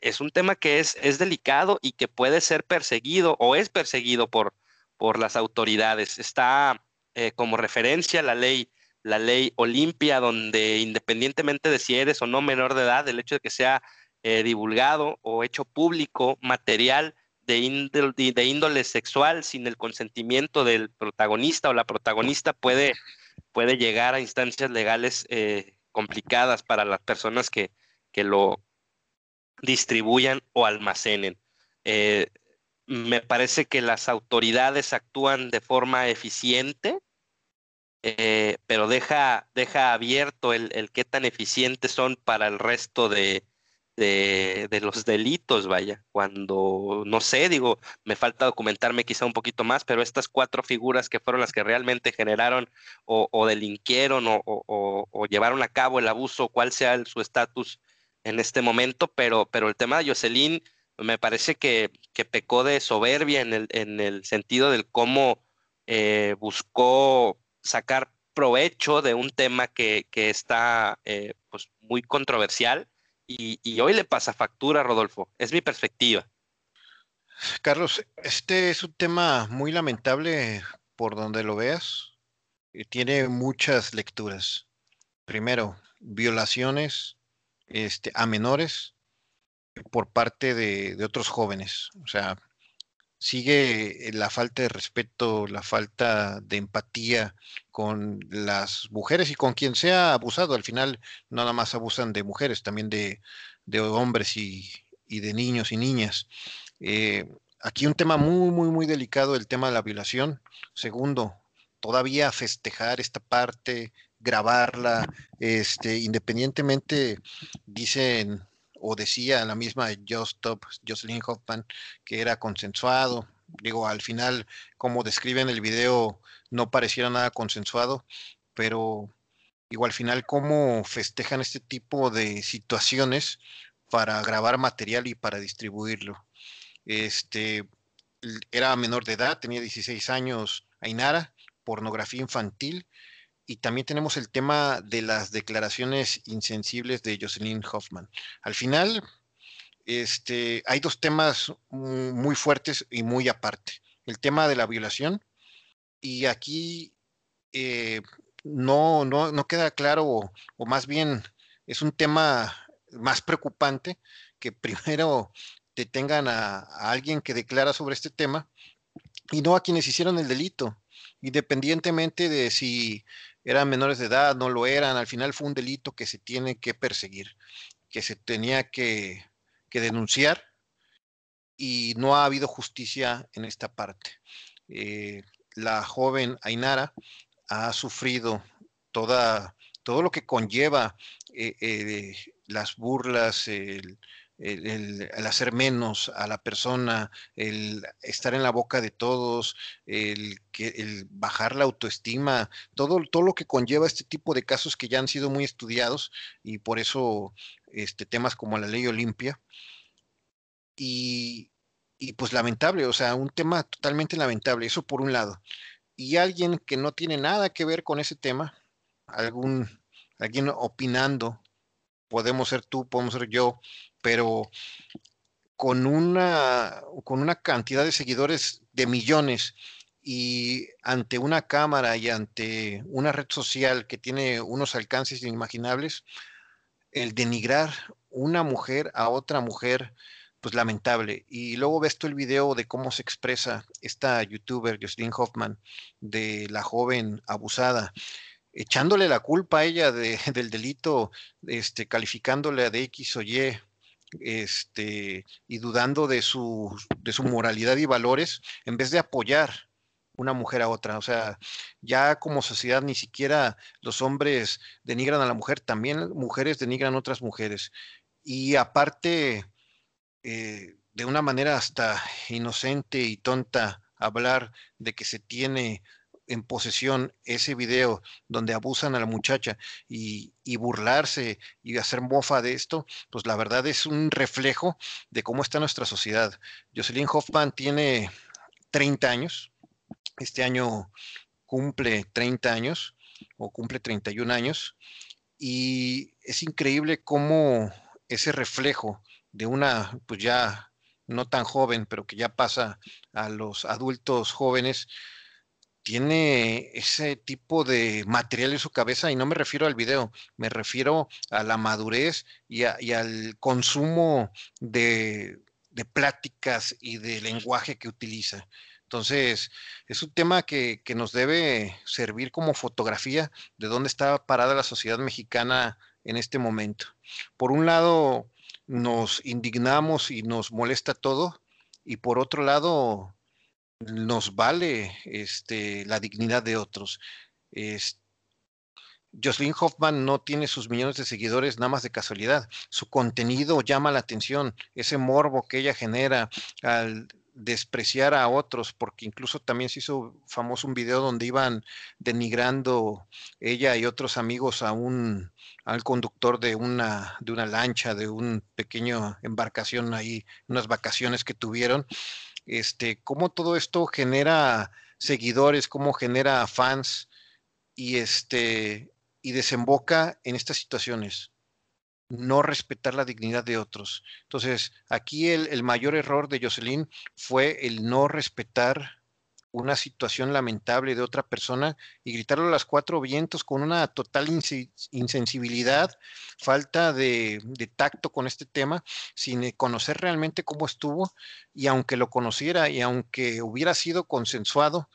Es un tema que es, es delicado y que puede ser perseguido o es perseguido por, por las autoridades. Está eh, como referencia la ley, la ley Olimpia, donde independientemente de si eres o no menor de edad, el hecho de que sea eh, divulgado o hecho público material de índole, de índole sexual sin el consentimiento del protagonista o la protagonista puede, puede llegar a instancias legales eh, complicadas para las personas que, que lo distribuyan o almacenen me parece que las autoridades actúan de forma eficiente, eh, pero deja, deja abierto el, qué tan eficientes son para el resto de, de, los delitos, vaya. Cuando, no sé, digo, me falta documentarme quizá un poquito más, pero estas cuatro figuras que fueron las que realmente generaron o, delinquieron o, o, llevaron a cabo el abuso, cuál sea su estatus en este momento, pero, pero el tema de Jocelyn me parece que, pecó de soberbia en el, en el sentido del cómo eh, buscó sacar provecho de un tema que, está eh, pues muy controversial y, hoy le pasa factura, Rodolfo. Es mi perspectiva. Carlos, este es un tema muy lamentable por donde lo veas. Tiene muchas lecturas. Primero, violaciones este, a menores por parte de, otros jóvenes. O sea, sigue la falta de respeto, la falta de empatía con las mujeres y con quien sea abusado. Al final, nada más abusan de mujeres, también de, hombres y, de niños y niñas. Eh, aquí un tema muy, muy, muy delicado, el tema de la violación. Segundo, todavía festejar esta parte, grabarla, este, independientemente, dicen o decía la misma Just Stop, Jocelyn Hoffman, que era consensuado. Digo, al final, como describen el video, no pareciera nada consensuado, pero digo, al final, cómo festejan este tipo de situaciones para grabar material y para distribuirlo. Este, era menor de edad, tenía 16 años, Ainara, pornografía infantil, y también tenemos el tema de las declaraciones insensibles de Jocelyn Hoffman. Al final, este, hay dos temas muy fuertes y muy aparte. El tema de la violación, y aquí eh, no, no, queda claro, o, más bien es un tema más preocupante que primero detengan a, a alguien que declara sobre este tema y no a quienes hicieron el delito, independientemente de si eran menores de edad, no lo eran, al final fue un delito que se tiene que perseguir, que se tenía que, denunciar y no ha habido justicia en esta parte. Eh, la joven Ainara ha sufrido toda, todo lo que conlleva eh, eh, las burlas, el, el, hacer menos a la persona, el estar en la boca de todos, el, el bajar la autoestima, todo, todo lo que conlleva este tipo de casos que ya han sido muy estudiados y por eso este, temas como la ley Olimpia. Y, y pues lamentable, o sea, un tema totalmente lamentable, eso por un lado. Y alguien que no tiene nada que ver con ese tema, algún, alguien opinando, podemos ser tú, podemos ser yo, pero con una, con una cantidad de seguidores de millones y ante una cámara y ante una red social que tiene unos alcances inimaginables, el denigrar una mujer a otra mujer, pues lamentable. Y luego ves tú el video de cómo se expresa esta youtuber, Jocelyn Hoffman, de la joven abusada, echándole la culpa a ella [LAUGHS] del delito, este, calificándole de X o Y, este, y dudando de su, de su moralidad y valores, en vez de apoyar una mujer a otra. O sea, ya como sociedad ni siquiera los hombres denigran a la mujer, también mujeres denigran a otras mujeres. Y aparte, eh, de una manera hasta inocente y tonta hablar de que se tiene en posesión ese video donde abusan a la muchacha y, burlarse y hacer mofa de esto, pues la verdad es un reflejo de cómo está nuestra sociedad. Jocelyn Hoffman tiene 30 años, este año cumple 30 años o cumple 31 años y es increíble cómo ese reflejo de una, pues ya no tan joven, pero que ya pasa a los adultos jóvenes, tiene ese tipo de material en su cabeza y no me refiero al video, me refiero a la madurez y, al consumo de, pláticas y de lenguaje que utiliza. Entonces, es un tema que, nos debe servir como fotografía de dónde está parada la sociedad mexicana en este momento. Por un lado, nos indignamos y nos molesta todo, y por otro lado, nos vale este, la dignidad de otros. Es, Jocelyn Hoffman no tiene sus millones de seguidores nada más de casualidad. Su contenido llama la atención, ese morbo que ella genera al despreciar a otros, porque incluso también se hizo famoso un video donde iban denigrando ella y otros amigos a un al conductor de una de una lancha, de un pequeño embarcación ahí, unas vacaciones que tuvieron este, cómo todo esto genera seguidores, cómo genera fans y este y desemboca en estas situaciones. No respetar la dignidad de otros. Entonces, aquí el, el mayor error de Jocelyn fue el no respetar una situación lamentable de otra persona y gritarlo a las cuatro vientos con una total insensibilidad, falta de, tacto con este tema, sin eh, conocer realmente cómo estuvo y aunque lo conociera y aunque hubiera sido consensuado,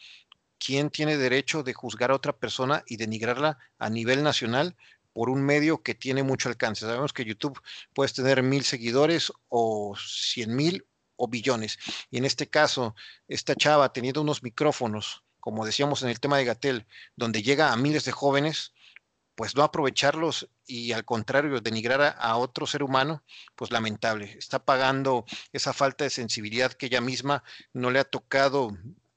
¿quién tiene derecho de juzgar a otra persona y denigrarla a nivel nacional? por un medio que tiene mucho alcance. Sabemos que YouTube puedes tener mil seguidores o cien mil o billones. Y en este caso, esta chava teniendo unos micrófonos, como decíamos en el tema de Gatel, donde llega a miles de jóvenes, pues no aprovecharlos y al contrario denigrar a, otro ser humano, pues lamentable. Está pagando esa falta de sensibilidad que ella misma no le ha tocado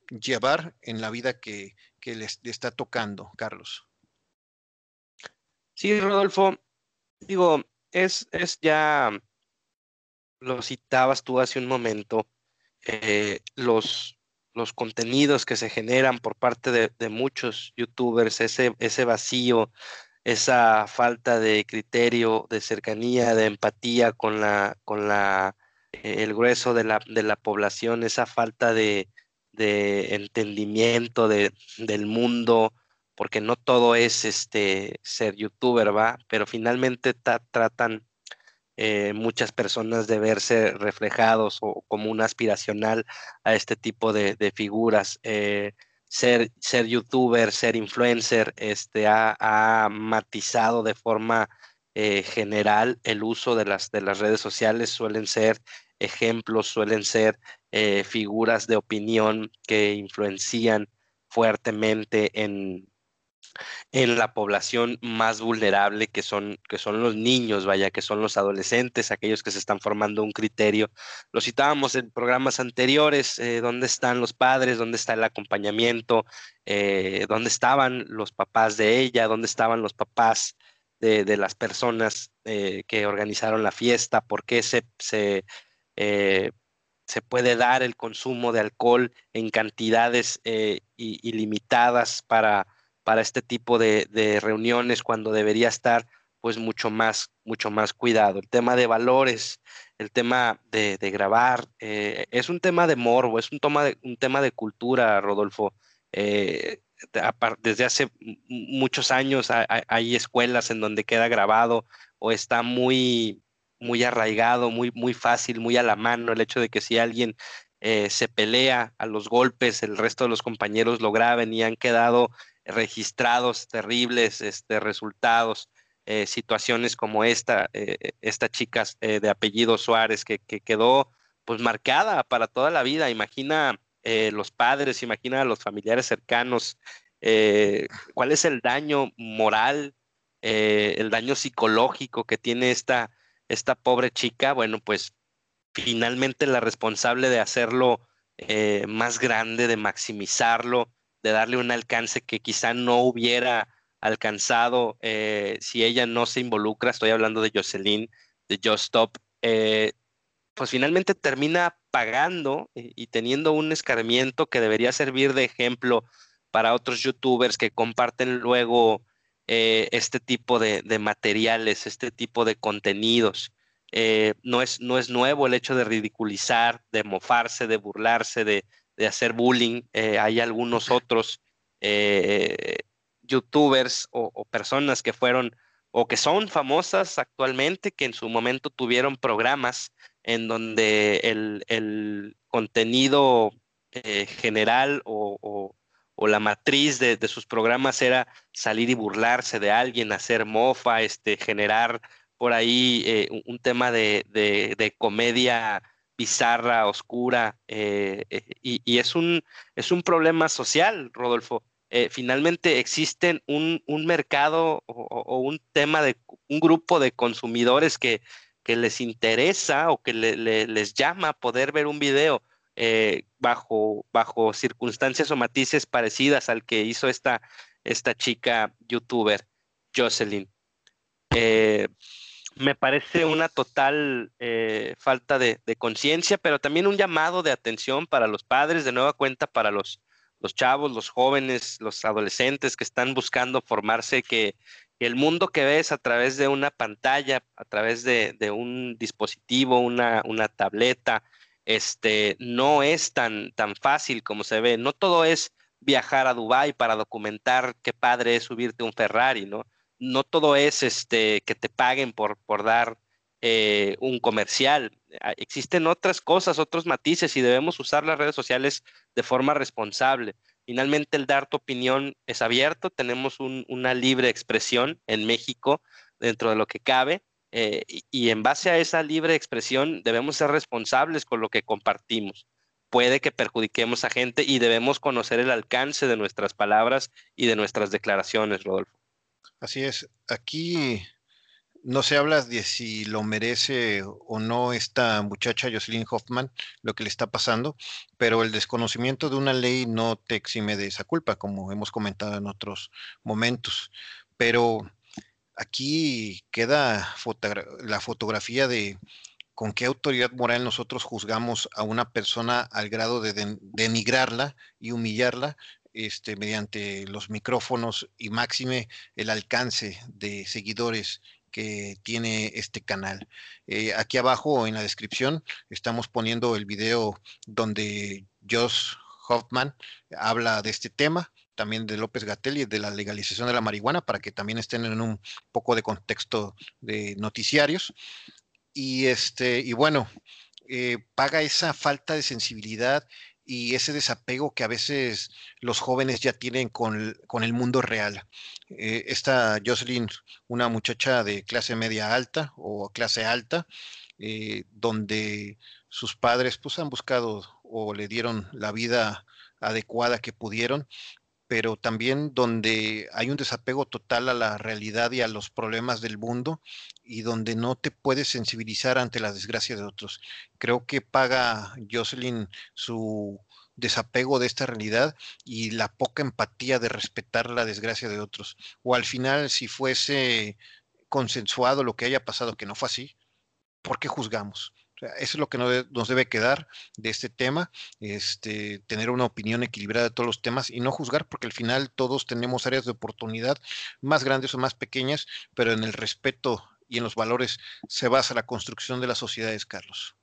llevar en la vida que, que le, está tocando, Carlos. Sí, Rodolfo, digo, es, es ya lo citabas tú hace un momento, eh, los, los contenidos que se generan por parte de, muchos youtubers, ese, ese vacío, esa falta de criterio, de cercanía, de empatía con la, con la, eh, el grueso de la, de la población, esa falta de, de entendimiento de, del mundo, porque no todo es este ser youtuber, ¿va? Pero finalmente tratan eh, muchas personas de verse reflejados o como un aspiracional a este tipo de, figuras. Eh, ser, ser youtuber, ser influencer, este, ha, matizado de forma eh, general el uso de las, de las redes sociales, suelen ser ejemplos, suelen ser figuras de opinión que influencian fuertemente en, en la población más vulnerable que son, que son los niños, vaya, que son los adolescentes, aquellos que se están formando un criterio. Lo citábamos en programas anteriores, eh, dónde están los padres, dónde está el acompañamiento, eh, dónde estaban los papás de ella, dónde estaban los papás de, las personas eh, que organizaron la fiesta, por qué se, se, se puede dar el consumo de alcohol en cantidades ilimitadas para para este tipo de, reuniones cuando debería estar pues mucho más, mucho más cuidado. El tema de valores, el tema de, grabar, eh, es un tema de morbo, es un tema de, un tema de cultura, Rodolfo. Eh, desde hace muchos años hay, escuelas en donde queda grabado o está muy, muy arraigado, muy, muy fácil, muy a la mano el hecho de que si alguien eh, se pelea a los golpes, el resto de los compañeros lo graben y han quedado registrados terribles este, resultados, eh, situaciones como esta, eh, esta chica eh, de apellido Suárez que, quedó pues marcada para toda la vida. Imagina los padres, imagina a los familiares cercanos, cuál es el daño moral, el daño psicológico que tiene esta, esta pobre chica. Bueno, pues finalmente la responsable de hacerlo eh, más grande, de maximizarlo, de darle un alcance que quizá no hubiera alcanzado eh, si ella no se involucra. Estoy hablando de Jocelyn, de Just Stop. Eh, pues finalmente termina pagando y teniendo un escarmiento que debería servir de ejemplo para otros youtubers que comparten luego este tipo de, materiales, este tipo de contenidos. Eh, no, es, no es nuevo el hecho de ridiculizar, de mofarse, de burlarse, de, hacer bullying. Eh, hay algunos otros eh, youtubers o, personas que fueron o que son famosas actualmente, que en su momento tuvieron programas en donde el, contenido general o, la matriz de, de, sus programas era salir y burlarse de alguien, hacer mofa, este, generar por ahí eh, un, tema de, comedia bizarra, oscura, eh, eh, y, es, un, es un problema social, Rodolfo. finalmente existen un, mercado o, un tema de un grupo de consumidores que, que les interesa o que les llama poder ver un video bajo, bajo circunstancias o matices parecidas al que hizo esta, esta chica youtuber, Jocelyn me parece una total eh, falta de, conciencia, pero también un llamado de atención para los padres, de nueva cuenta para los, los chavos, los jóvenes, los adolescentes que están buscando formarse, que, el mundo que ves a través de una pantalla, a través de, un dispositivo, una, una, tableta, este, no es tan, tan fácil como se ve. No todo es viajar a Dubái para documentar qué padre es subirte un Ferrari, ¿no? No todo es este, que te paguen por, por dar eh, un comercial. Ah, existen otras cosas, otros matices y debemos usar las redes sociales de forma responsable. Finalmente, el dar tu opinión es abierto, tenemos una libre expresión en México dentro de lo que cabe eh, y, en base a esa libre expresión debemos ser responsables con lo que compartimos. Puede que perjudiquemos a gente y debemos conocer el alcance de nuestras palabras y de nuestras declaraciones, Rodolfo. Así es. Aquí no se habla de si lo merece o no esta muchacha Jocelyn Hoffman, lo que le está pasando, pero el desconocimiento de una ley no te exime de esa culpa, como hemos comentado en otros momentos. Pero aquí queda la fotografía de con qué autoridad moral nosotros juzgamos a una persona al grado de denigrarla y humillarla este, mediante los micrófonos y máxime el alcance de seguidores que tiene este canal. Eh, aquí abajo en la descripción estamos poniendo el video donde Josh Hoffman habla de este tema, también de López Gatel y de la legalización de la marihuana, para que también estén en un poco de contexto de noticiarios. Y este, y bueno, eh, paga esa falta de sensibilidad y ese desapego que a veces los jóvenes ya tienen con, el mundo real. Eh, esta Jocelyn, una muchacha de clase media alta o clase alta, eh, donde sus padres pues han buscado o le dieron la vida adecuada que pudieron pero también donde hay un desapego total a la realidad y a los problemas del mundo y donde no te puedes sensibilizar ante la desgracia de otros. Creo que paga Jocelyn su desapego de esta realidad y la poca empatía de respetar la desgracia de otros. O al final, si fuese consensuado lo que haya pasado, que no fue así, ¿por qué juzgamos? Eso es lo que nos debe quedar de este tema, este, tener una opinión equilibrada de todos los temas y no juzgar, porque al final todos tenemos áreas de oportunidad más grandes o más pequeñas, pero en el respeto y en los valores se basa la construcción de las sociedades, Carlos.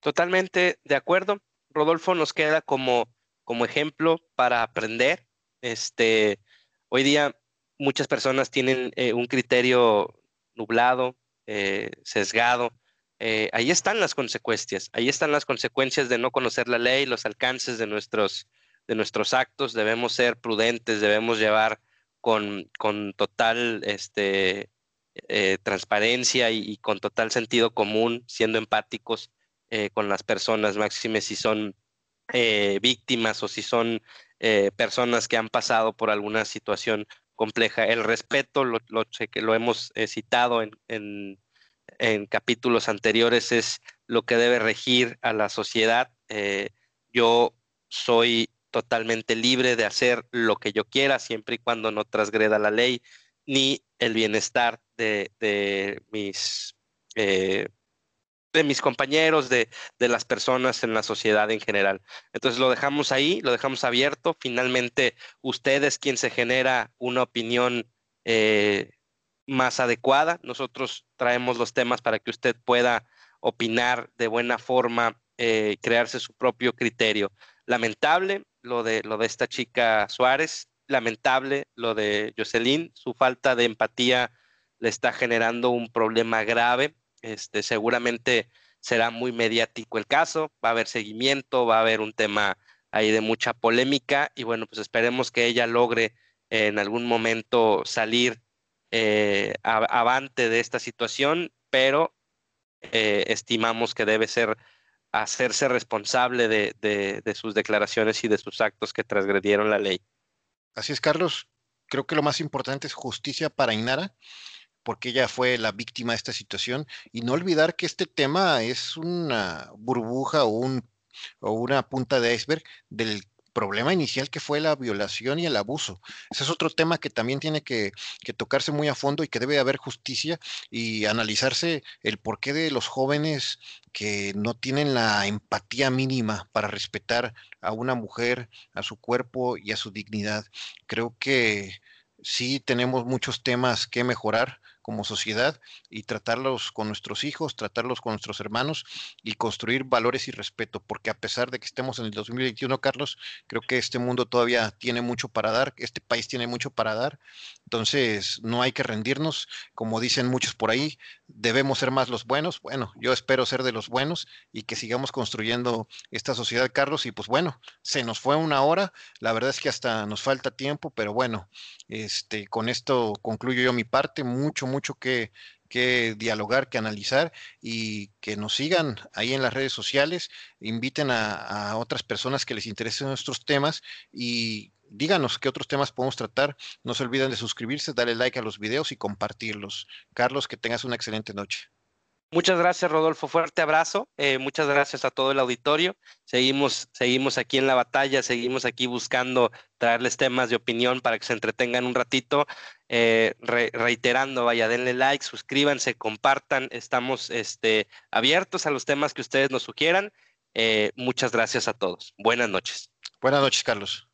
Totalmente de acuerdo. Rodolfo nos queda como, como ejemplo para aprender. Este, hoy día muchas personas tienen eh, un criterio nublado, eh, sesgado, eh, ahí están las consecuencias, ahí están las consecuencias de no conocer la ley, los alcances de nuestros, de nuestros actos, debemos ser prudentes, debemos llevar con, total este, eh, transparencia y, con total sentido común, siendo empáticos eh, con las personas, máxime si son víctimas o si son personas que han pasado por alguna situación compleja. El respeto, lo, lo, lo hemos citado en en capítulos anteriores, es lo que debe regir a la sociedad. Eh, yo soy totalmente libre de hacer lo que yo quiera, siempre y cuando no transgreda la ley ni el bienestar de, mis, eh, de mis compañeros, de, las personas en la sociedad en general. Entonces lo dejamos ahí, lo dejamos abierto. Finalmente, usted es quien se genera una opinión eh, más adecuada. Nosotros traemos los temas para que usted pueda opinar de buena forma, eh, crearse su propio criterio. Lamentable lo de, lo de esta chica Suárez, lamentable lo de Jocelyn, su falta de empatía le está generando un problema grave. Este, seguramente será muy mediático el caso, va a haber seguimiento, va a haber un tema ahí de mucha polémica y bueno, pues esperemos que ella logre en algún momento salir eh, avante de esta situación, pero eh, estimamos que debe ser hacerse responsable de, sus declaraciones y de sus actos que transgredieron la ley. Así es, Carlos. Creo que lo más importante es justicia para Inara, porque ella fue la víctima de esta situación, y no olvidar que este tema es una burbuja o una punta de iceberg del problema inicial que fue la violación y el abuso. Ese es otro tema que también tiene que, tocarse muy a fondo y que debe haber justicia y analizarse el porqué de los jóvenes que no tienen la empatía mínima para respetar a una mujer, a su cuerpo y a su dignidad. Creo que sí tenemos muchos temas que mejorar como sociedad y tratarlos con nuestros hijos, tratarlos con nuestros hermanos y construir valores y respeto, porque a pesar de que estemos en el 2021, Carlos, creo que este mundo todavía tiene mucho para dar, este país tiene mucho para dar, entonces no hay que rendirnos, como dicen muchos por ahí, debemos ser más los buenos, bueno, yo espero ser de los buenos y que sigamos construyendo esta sociedad, Carlos, y pues bueno, se nos fue una hora, la verdad es que hasta nos falta tiempo, pero bueno, este, con esto concluyo yo mi parte, mucho, mucho que, dialogar, que analizar y que nos sigan ahí en las redes sociales, inviten a, otras personas que les interesen nuestros temas y díganos qué otros temas podemos tratar. No se olviden de suscribirse, darle like a los videos y compartirlos. Carlos, que tengas una excelente noche. Muchas gracias, Rodolfo. Fuerte abrazo. Eh, muchas gracias a todo el auditorio. Seguimos, seguimos aquí en la batalla, seguimos aquí buscando traerles temas de opinión para que se entretengan un ratito. Eh, reiterando, vaya, denle like, suscríbanse, compartan. Estamos este, abiertos a los temas que ustedes nos sugieran. Eh, muchas gracias a todos. Buenas noches. Buenas noches, Carlos.